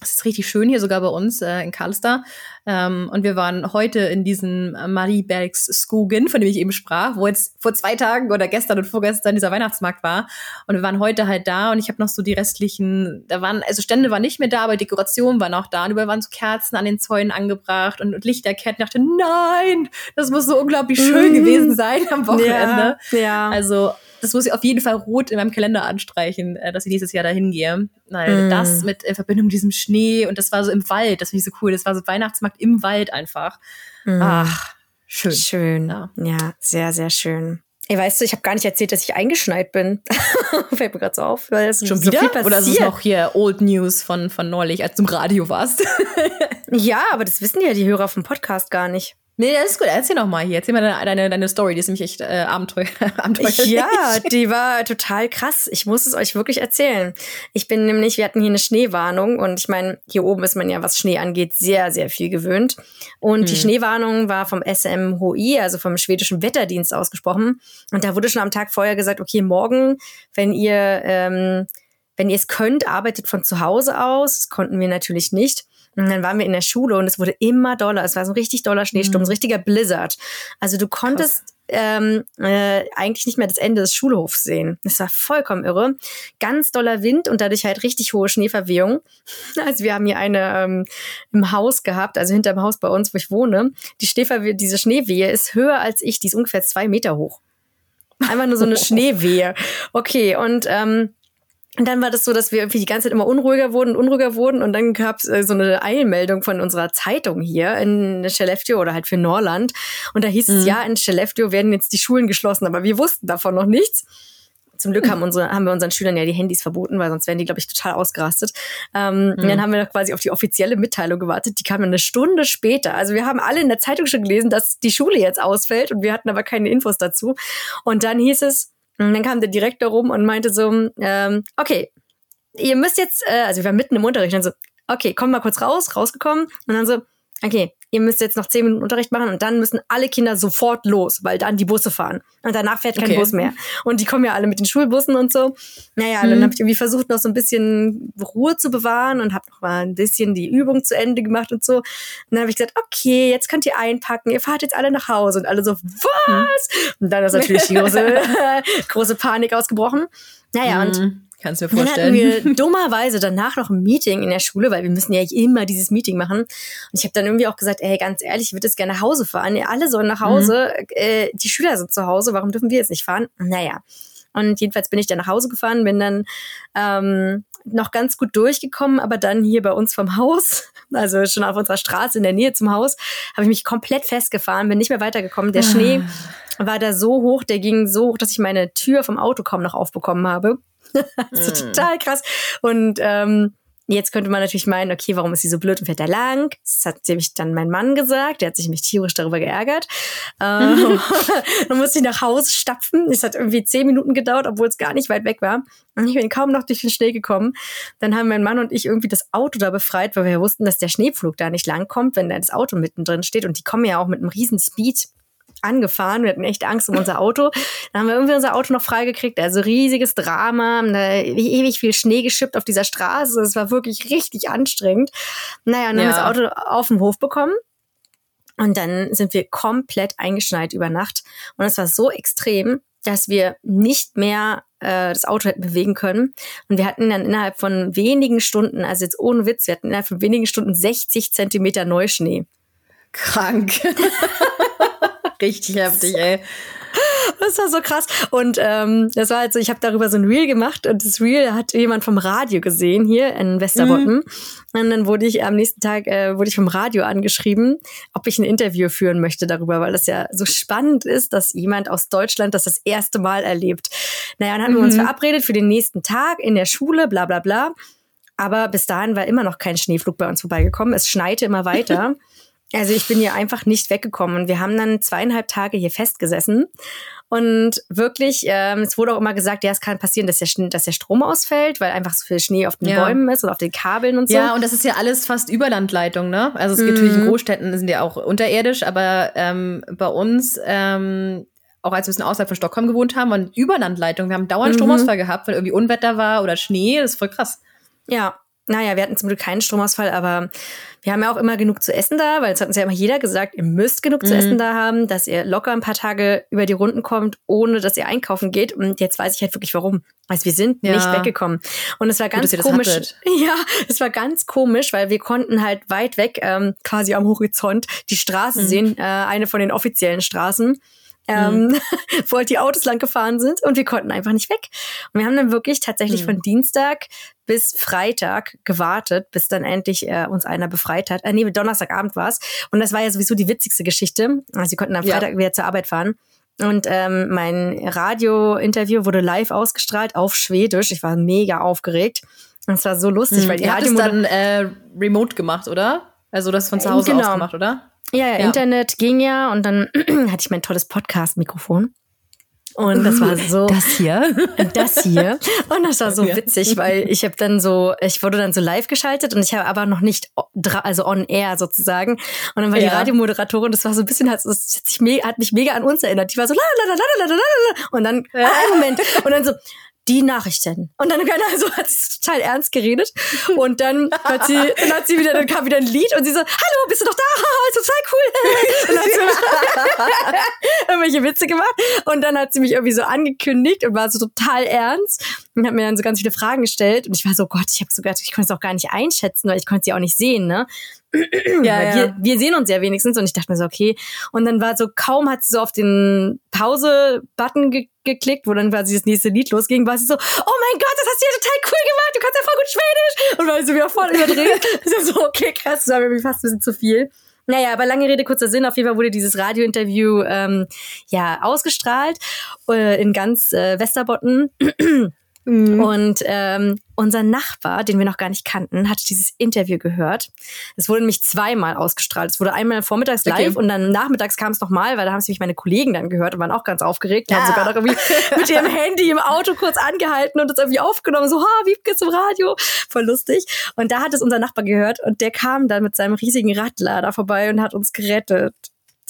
Es ist richtig schön hier sogar bei uns äh, in Karlstad. Ähm, und wir waren heute in diesem Mariebergs Skogen, von dem ich eben sprach, wo jetzt vor zwei Tagen oder gestern und vorgestern dieser Weihnachtsmarkt war. Und wir waren heute halt da und ich habe noch so die restlichen, da waren, also Stände waren nicht mehr da, aber Dekorationen waren auch da. Und überall waren so Kerzen an den Zäunen angebracht und, und Lichterketten. Ich dachte, nein, das muss so unglaublich schön mm. gewesen sein am Wochenende. Ja, ja. Also das muss ich auf jeden Fall rot in meinem Kalender anstreichen, äh, dass ich nächstes Jahr dahin gehe. Weil mm. das mit in Verbindung mit diesem Schnee und das war so im Wald, das finde ich so cool. Das war so Weihnachtsmarkt im Wald einfach. Mm. Ach, schön. Schön. Ja. ja, sehr, sehr schön. Ey, weißt du, ich habe gar nicht erzählt, dass ich eingeschneit bin. <laughs> Fällt mir gerade so auf, weil es schon so wieder? viel passiert. Oder ist es noch hier Old News von, von neulich, als du im Radio warst? <laughs> ja, aber das wissen ja die Hörer vom Podcast gar nicht. Nee, das ist gut. Erzähl noch mal hier. Erzähl mal deine, deine, deine Story. Die ist nämlich echt äh, Abenteuer, <laughs> abenteuerlich. Ja, die war total krass. Ich muss es euch wirklich erzählen. Ich bin nämlich, wir hatten hier eine Schneewarnung und ich meine, hier oben ist man ja, was Schnee angeht, sehr, sehr viel gewöhnt. Und hm. die Schneewarnung war vom SMHI, also vom schwedischen Wetterdienst ausgesprochen. Und da wurde schon am Tag vorher gesagt, okay, morgen, wenn ihr, ähm, wenn ihr es könnt, arbeitet von zu Hause aus. Das konnten wir natürlich nicht. Und dann waren wir in der Schule und es wurde immer doller. Es war so ein richtig doller Schneesturm, mhm. so ein richtiger Blizzard. Also du konntest ähm, äh, eigentlich nicht mehr das Ende des Schulhofs sehen. Das war vollkommen irre. Ganz doller Wind und dadurch halt richtig hohe Schneeverwehung. <laughs> Also wir haben hier eine ähm, im Haus gehabt, also hinter dem Haus bei uns, wo ich wohne. Die Schneeverwehe, diese Schneewehe ist höher als ich, die ist ungefähr zwei Meter hoch. Einfach nur so eine <laughs> Schneewehe. Okay, und ähm, und dann war das so, dass wir irgendwie die ganze Zeit immer unruhiger wurden, unruhiger wurden. Und dann gab es äh, so eine Eilmeldung von unserer Zeitung hier in Skellefteå oder halt für Norland. Und da hieß mhm. es, ja, in Skellefteå werden jetzt die Schulen geschlossen. Aber wir wussten davon noch nichts. Zum Glück haben, unsere, haben wir unseren Schülern ja die Handys verboten, weil sonst wären die, glaube ich, total ausgerastet. Ähm, mhm. Und dann haben wir noch quasi auf die offizielle Mitteilung gewartet. Die kam eine Stunde später. Also wir haben alle in der Zeitung schon gelesen, dass die Schule jetzt ausfällt und wir hatten aber keine Infos dazu. Und dann hieß es, und dann kam der Direktor rum und meinte so, ähm, okay, ihr müsst jetzt, äh, also wir waren mitten im Unterricht, dann so, okay, komm mal kurz raus, rausgekommen. Und dann so, okay, ihr müsst jetzt noch zehn Minuten Unterricht machen und dann müssen alle Kinder sofort los, weil dann die Busse fahren. Und danach fährt kein okay. Bus mehr. Und die kommen ja alle mit den Schulbussen und so. Naja, mhm. dann habe ich irgendwie versucht, noch so ein bisschen Ruhe zu bewahren und habe noch mal ein bisschen die Übung zu Ende gemacht und so. Und dann habe ich gesagt, okay, jetzt könnt ihr einpacken, ihr fahrt jetzt alle nach Hause. Und alle so, was? Und dann ist natürlich die große, <laughs> große Panik ausgebrochen. Naja, mhm. und Kannst du mir vorstellen. Dann hatten wir dummerweise danach noch ein Meeting in der Schule, weil wir müssen ja immer dieses Meeting machen. Und ich habe dann irgendwie auch gesagt, ey, ganz ehrlich, ich würde jetzt gerne nach Hause fahren. Ja, alle sollen nach Hause. Mhm. Äh, die Schüler sind zu Hause. Warum dürfen wir jetzt nicht fahren? Naja. Und jedenfalls bin ich dann nach Hause gefahren, bin dann ähm, noch ganz gut durchgekommen, aber dann hier bei uns vom Haus, <laughs> also schon auf unserer Straße in der Nähe zum Haus, habe ich mich komplett festgefahren, bin nicht mehr weitergekommen. Der Schnee ah. war da so hoch, der ging so hoch, dass ich meine Tür vom Auto kaum noch aufbekommen habe. <laughs> also mm. total krass. Und ähm, Jetzt könnte man natürlich meinen, okay, warum ist sie so blöd und fährt da lang? Das hat nämlich dann mein Mann gesagt. Der hat sich mich tierisch darüber geärgert. Ähm, <laughs> <laughs> dann musste ich nach Hause stapfen. Es hat irgendwie zehn Minuten gedauert, obwohl es gar nicht weit weg war. Und ich bin kaum noch durch den Schnee gekommen. Dann haben mein Mann und ich irgendwie das Auto da befreit, weil wir wussten, dass der Schneepflug da nicht lang kommt, wenn da das Auto mittendrin steht. Und die kommen ja auch mit einem riesen Speed angefahren. Wir hatten echt Angst um unser Auto. Dann haben wir irgendwie unser Auto noch freigekriegt. Also riesiges Drama, haben da ewig viel Schnee geschippt auf dieser Straße. Es war wirklich richtig anstrengend. Naja, und dann ja. haben wir das Auto auf dem Hof bekommen. Und dann sind wir komplett eingeschneit über Nacht. Und es war so extrem, dass wir nicht mehr äh, das Auto hätten bewegen können. Und wir hatten dann innerhalb von wenigen Stunden, also jetzt ohne Witz, wir hatten innerhalb von wenigen Stunden 60 Zentimeter Neuschnee. Krank. <laughs> Richtig heftig, ey. Das war so krass. Und ähm, das war halt so, ich habe darüber so ein Reel gemacht und das Reel hat jemand vom Radio gesehen hier in Westerbotten. Mhm. Und dann wurde ich am nächsten Tag äh, wurde ich vom Radio angeschrieben, ob ich ein Interview führen möchte darüber, weil das ja so spannend ist, dass jemand aus Deutschland das das erste Mal erlebt. Naja, dann haben mhm. wir uns mhm. verabredet für den nächsten Tag in der Schule, bla bla bla. Aber bis dahin war immer noch kein Schneeflug bei uns vorbeigekommen. Es schneite immer weiter. <laughs> Also ich bin hier einfach nicht weggekommen. Und wir haben dann zweieinhalb Tage hier festgesessen. Und wirklich, ähm, es wurde auch immer gesagt, ja, es kann passieren, dass der, dass der Strom ausfällt, weil einfach so viel Schnee auf den ja. Bäumen ist und auf den Kabeln und so. Ja, und das ist ja alles fast Überlandleitung, ne? Also es mhm. natürlich in Großstädten sind ja auch unterirdisch, aber ähm, bei uns ähm, auch als wir ein bisschen außerhalb von Stockholm gewohnt haben, waren Überlandleitungen. Wir haben dauernd mhm. Stromausfall gehabt, wenn irgendwie Unwetter war oder Schnee. Das ist voll krass. Ja, naja, wir hatten zum Glück keinen Stromausfall, aber wir haben ja auch immer genug zu essen da, weil es hat uns ja immer jeder gesagt, ihr müsst genug mhm. zu essen da haben, dass ihr locker ein paar Tage über die Runden kommt, ohne dass ihr einkaufen geht. Und jetzt weiß ich halt wirklich warum. Also wir sind ja. nicht weggekommen. Und es war ganz Gut, komisch. <laughs> Ja, es war ganz komisch, weil wir konnten halt weit weg, ähm, quasi am Horizont, die Straße mhm. sehen, äh, eine von den offiziellen Straßen ähm, mhm. <laughs> wo halt die Autos lang gefahren sind und wir konnten einfach nicht weg. Und wir haben dann wirklich tatsächlich mhm. von Dienstag bis Freitag gewartet, bis dann endlich äh, uns einer befreit hat. Äh, nee, Donnerstagabend war es. Und das war ja sowieso die witzigste Geschichte. Also sie konnten am Freitag ja. wieder zur Arbeit fahren. Und ähm, mein Radio-Interview wurde live ausgestrahlt auf Schwedisch. Ich war mega aufgeregt. Und es war so lustig, mhm. weil die Ihr Radio dann äh, remote gemacht, oder? Also das von zu Hause genau. aus gemacht, oder? Ja, ja, Internet ging ja und dann <clears throat> hatte ich mein tolles Podcast-Mikrofon. Und das war <laughs> so. Das hier? <laughs> Das hier. Und das war so witzig, weil ich habe dann so, ich wurde dann so live geschaltet und ich habe aber noch nicht, also on air sozusagen. Und dann war ja. die Radiomoderatorin, das war so ein bisschen, hat, sich, hat mich mega an uns erinnert. Die war so, la, la, la, la, la, la, la. Und dann, ja. ah, Moment. Und dann so, die Nachrichten. Und dann <laughs> also hat sie total ernst geredet. Und dann hat sie, <laughs> dann hat sie wieder, dann kam wieder ein Lied und sie so, hallo, bist du noch da? <laughs> Ist total cool. Und dann sie irgendwelche Witze gemacht. Und dann hat sie mich irgendwie so angekündigt und war so total ernst und hat mir dann so ganz viele Fragen gestellt. Und ich war so, Gott, ich habe sogar, ich konnte es auch gar nicht einschätzen, weil ich konnte sie auch nicht sehen, ne? ja, ja. Wir, wir sehen uns ja wenigstens und ich dachte mir so, okay. Und dann war so, kaum hat sie so auf den Pause-Button ge geklickt, wo dann quasi das nächste Lied losging, war sie so, oh mein Gott, das hast du ja total cool gemacht, du kannst ja voll gut Schwedisch. Und war so wieder voll überdreht. <laughs> so, okay, krass, das war mir fast ein bisschen zu viel. Naja, aber lange Rede, kurzer Sinn. Auf jeden Fall wurde dieses Radiointerview ähm, ja ausgestrahlt äh, in ganz äh, Westerbotten. Mhm. Und ähm, unser Nachbar, den wir noch gar nicht kannten, hat dieses Interview gehört. Es wurde nämlich zweimal ausgestrahlt. Es wurde einmal vormittags live okay. und dann nachmittags kam es nochmal, weil da haben sich meine Kollegen dann gehört und waren auch ganz aufgeregt. Die ja. haben sogar noch irgendwie mit ihrem Handy im Auto kurz angehalten und das irgendwie aufgenommen. So, ha, Wiebke zum Radio. Voll lustig. Und da hat es unser Nachbar gehört und der kam dann mit seinem riesigen Radlader vorbei und hat uns gerettet.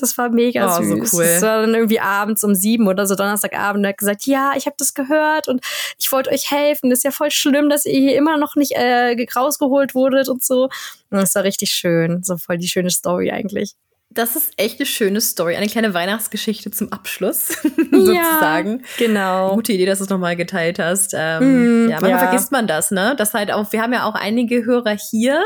Das war mega oh, süß. So cool. Das war dann irgendwie abends um sieben oder so Donnerstagabend. Er hat gesagt, ja, ich habe das gehört und ich wollte euch helfen. Das ist ja voll schlimm, dass ihr hier immer noch nicht äh, rausgeholt wurdet und so. Und das war richtig schön. So voll die schöne Story eigentlich. Das ist echt eine schöne Story. Eine kleine Weihnachtsgeschichte zum Abschluss, <laughs> sozusagen. Ja, genau. Gute Idee, dass du es nochmal geteilt hast. Ähm, mm, ja, manchmal ja. vergisst man das, ne? Das halt auch, wir haben ja auch einige Hörer hier,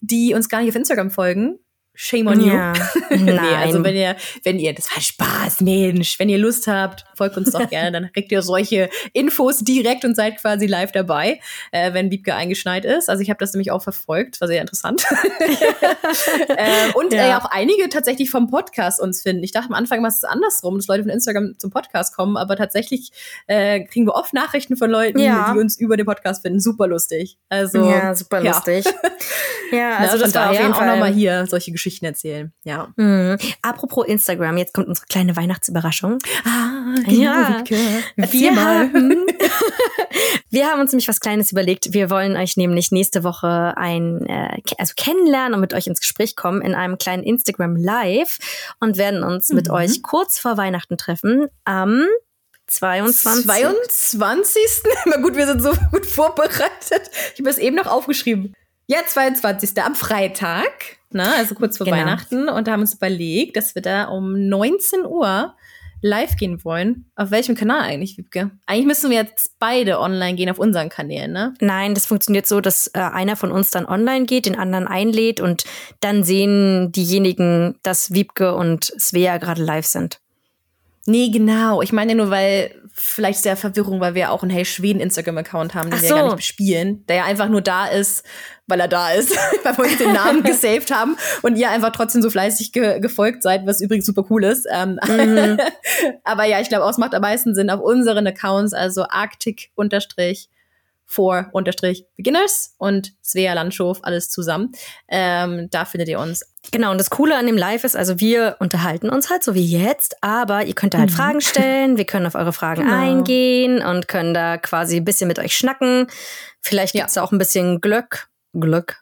die uns gar nicht auf Instagram folgen Shame on you. Ja. Nein. <laughs> nee, also wenn ihr, wenn ihr, das war Spaß, Mensch, wenn ihr Lust habt, folgt uns doch <laughs> gerne, dann kriegt ihr solche Infos direkt und seid quasi live dabei, äh, wenn Wiebke eingeschneit ist. Also ich habe das nämlich auch verfolgt, war sehr interessant. <laughs> äh, und ja. äh, auch einige tatsächlich vom Podcast uns finden. Ich dachte am Anfang mal, es ist andersrum, dass Leute von Instagram zum Podcast kommen, aber tatsächlich äh, kriegen wir oft Nachrichten von Leuten, ja. die uns über den Podcast finden. Super lustig. Also ja, super lustig. ja, also das war auf jeden Fall auch nochmal hier solche Geschichten Geschichten erzählen. Ja. Mhm. Apropos Instagram, jetzt kommt unsere kleine Weihnachtsüberraschung. Ah, genau, ja. Wir haben, <laughs> wir haben uns nämlich was Kleines überlegt. Wir wollen euch nämlich nächste Woche ein, äh, also kennenlernen und mit euch ins Gespräch kommen in einem kleinen Instagram Live und werden uns mhm. mit euch kurz vor Weihnachten treffen am 22. 22. Immer gut, wir sind so gut vorbereitet. Ich habe es eben noch aufgeschrieben. Ja, 22. am Freitag ne? also kurz vor genau. Weihnachten, und haben uns überlegt, dass wir da um 19 Uhr live gehen wollen. Auf welchem Kanal eigentlich, Wiebke? Eigentlich müssen wir jetzt beide online gehen auf unseren Kanälen, ne? Nein, das funktioniert so, dass äh, einer von uns dann online geht, den anderen einlädt und dann sehen diejenigen, dass Wiebke und Svea gerade live sind. Nee, genau. Ich meine nur, weil vielleicht sehr Verwirrung, weil wir auch einen Hey Schweden Instagram-Account haben, den Ach wir gar nicht bespielen, der ja einfach nur da ist, weil er da ist, <laughs> weil wir uns den Namen <laughs> gesaved haben und ihr einfach trotzdem so fleißig ge gefolgt seid, was übrigens super cool ist. Ähm, <laughs> mhm. Aber ja, ich glaube auch, es macht am meisten Sinn auf unseren Accounts, also Arctic unterstrich for unterstrich Beginners und Svea Landschof, alles zusammen. Ähm, da findet ihr uns. Genau, und das Coole an dem Live ist, also wir unterhalten uns halt so wie jetzt, aber ihr könnt da halt mhm. Fragen stellen, wir können auf eure Fragen genau. eingehen und können da quasi ein bisschen mit euch schnacken. Vielleicht gibt's ja. da auch ein bisschen Glück. Glück.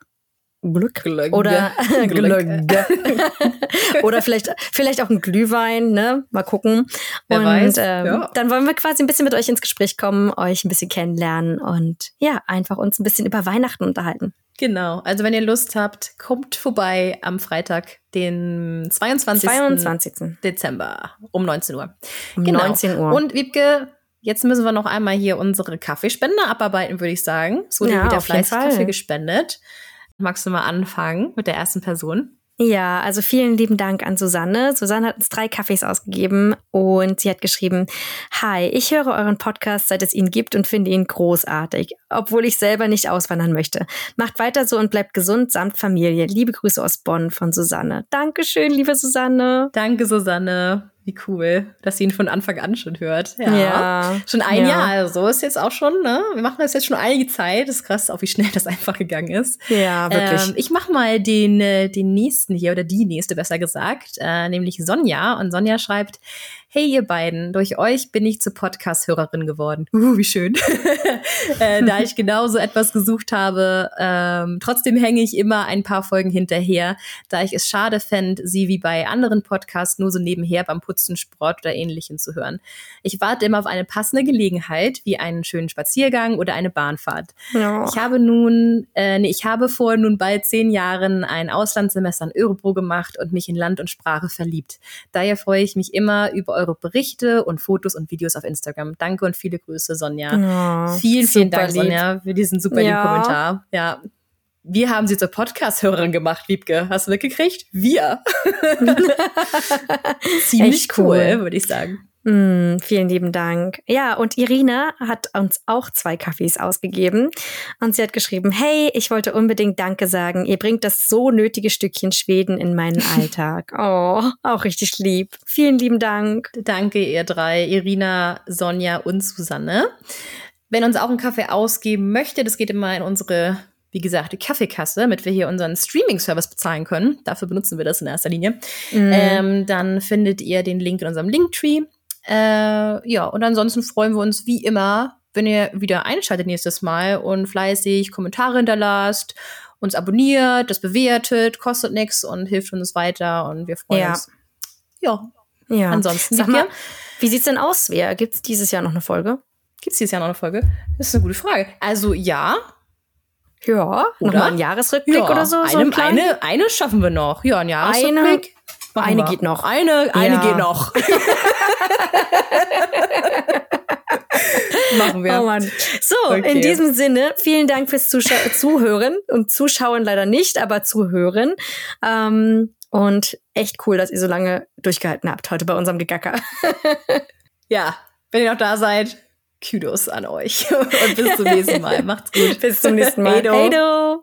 Glück. Glück. Oder <laughs> <laughs> Glück. <laughs> Oder vielleicht, vielleicht auch ein Glühwein, ne? Mal gucken. Wer und weiß. Ähm, ja. dann wollen wir quasi ein bisschen mit euch ins Gespräch kommen, euch ein bisschen kennenlernen und ja, einfach uns ein bisschen über Weihnachten unterhalten. Genau. Also wenn ihr Lust habt, kommt vorbei am Freitag, den 22. 22. Dezember um 19 Uhr. Um genau. 19 Uhr. Und Wiebke, jetzt müssen wir noch einmal hier unsere Kaffeespende abarbeiten, würde ich sagen. Es wurde ja, wieder fleißig Kaffee gespendet. Magst du mal anfangen mit der ersten Person? Ja, also vielen lieben Dank an Susanne. Susanne hat uns drei Kaffees ausgegeben und sie hat geschrieben, Hi, ich höre euren Podcast, seit es ihn gibt und finde ihn großartig, obwohl ich selber nicht auswandern möchte. Macht weiter so und bleibt gesund samt Familie. Liebe Grüße aus Bonn von Susanne. Dankeschön, liebe Susanne. Danke, Susanne. Wie cool, dass sie ihn von Anfang an schon hört. Ja. ja schon ein ja. Jahr, also ist jetzt auch schon, ne? Wir machen das jetzt schon einige Zeit. Das ist krass, auch wie schnell das <laughs> einfach gegangen ist. Ja, wirklich. Ähm, ich mach mal den, äh, den nächsten hier, oder die nächste besser gesagt, äh, nämlich Sonja. Und Sonja schreibt, Hey ihr beiden, durch euch bin ich zur Podcast-Hörerin geworden. Uh, wie schön. <laughs> äh, da ich genauso etwas gesucht habe. Ähm, trotzdem hänge ich immer ein paar Folgen hinterher, da ich es schade fände, sie wie bei anderen Podcasts nur so nebenher beim Putzen, Sport oder ähnlichem zu hören. Ich warte immer auf eine passende Gelegenheit, wie einen schönen Spaziergang oder eine Bahnfahrt. Ja. Ich habe nun, äh, nee, ich habe vor nun bald zehn Jahren ein Auslandssemester in Örebro gemacht und mich in Land und Sprache verliebt. Daher freue ich mich immer über eure Berichte und Fotos und Videos auf Instagram. Danke und viele Grüße, Sonja. Oh, vielen, vielen Dank, lieb. Sonja, für diesen super ja. lieben Kommentar. Ja. Wir haben sie zur Podcast-Hörerin gemacht, Wiebke. Hast du mitgekriegt? Wir. <laughs> <laughs> Ziemlich cool, cool würde ich sagen. Mm, vielen lieben Dank. Ja, und Irina hat uns auch zwei Kaffees ausgegeben. Und sie hat geschrieben, hey, ich wollte unbedingt Danke sagen. Ihr bringt das so nötige Stückchen Schweden in meinen <laughs> Alltag. oh, auch richtig lieb. Vielen lieben Dank. Danke, ihr drei. Irina, Sonja und Susanne. Wenn uns auch ein Kaffee ausgeben möchte, das geht immer in unsere wie gesagt, die Kaffeekasse, damit wir hier unseren Streaming-Service bezahlen können. Dafür benutzen wir das in erster Linie. Mm. Ähm, dann findet ihr den Link in unserem Linktree. Äh, ja, und ansonsten freuen wir uns wie immer, wenn ihr wieder einschaltet nächstes Mal und fleißig Kommentare hinterlasst, uns abonniert, das bewertet, kostet nichts und hilft uns weiter und wir freuen ja. uns. Ja. Ja. Ansonsten. Sag mal, wie sieht's denn aus, Wer? Gibt's dieses Jahr noch eine Folge? Gibt's dieses Jahr noch eine Folge? Das ist eine gute Frage. Also ja. Ja, oder? Nochmal ein Jahresrückblick ja, oder so? Eine, so ein eine, eine schaffen wir noch. Ja, ein Jahresrückblick. Eine, eine geht noch. Eine, eine ja. geht noch. <laughs> <laughs> Machen wir. Oh Mann. So, okay. in diesem Sinne, vielen Dank fürs Zuschau Zuhören und Zuschauen leider nicht, aber Zuhören. Ähm, Und echt cool, dass ihr so lange durchgehalten habt heute bei unserem Gegacker. <laughs> ja, wenn ihr noch da seid, Kudos an euch. <laughs> Und bis zum nächsten Mal. Macht's gut. bis zum nächsten Mal. Hey, do.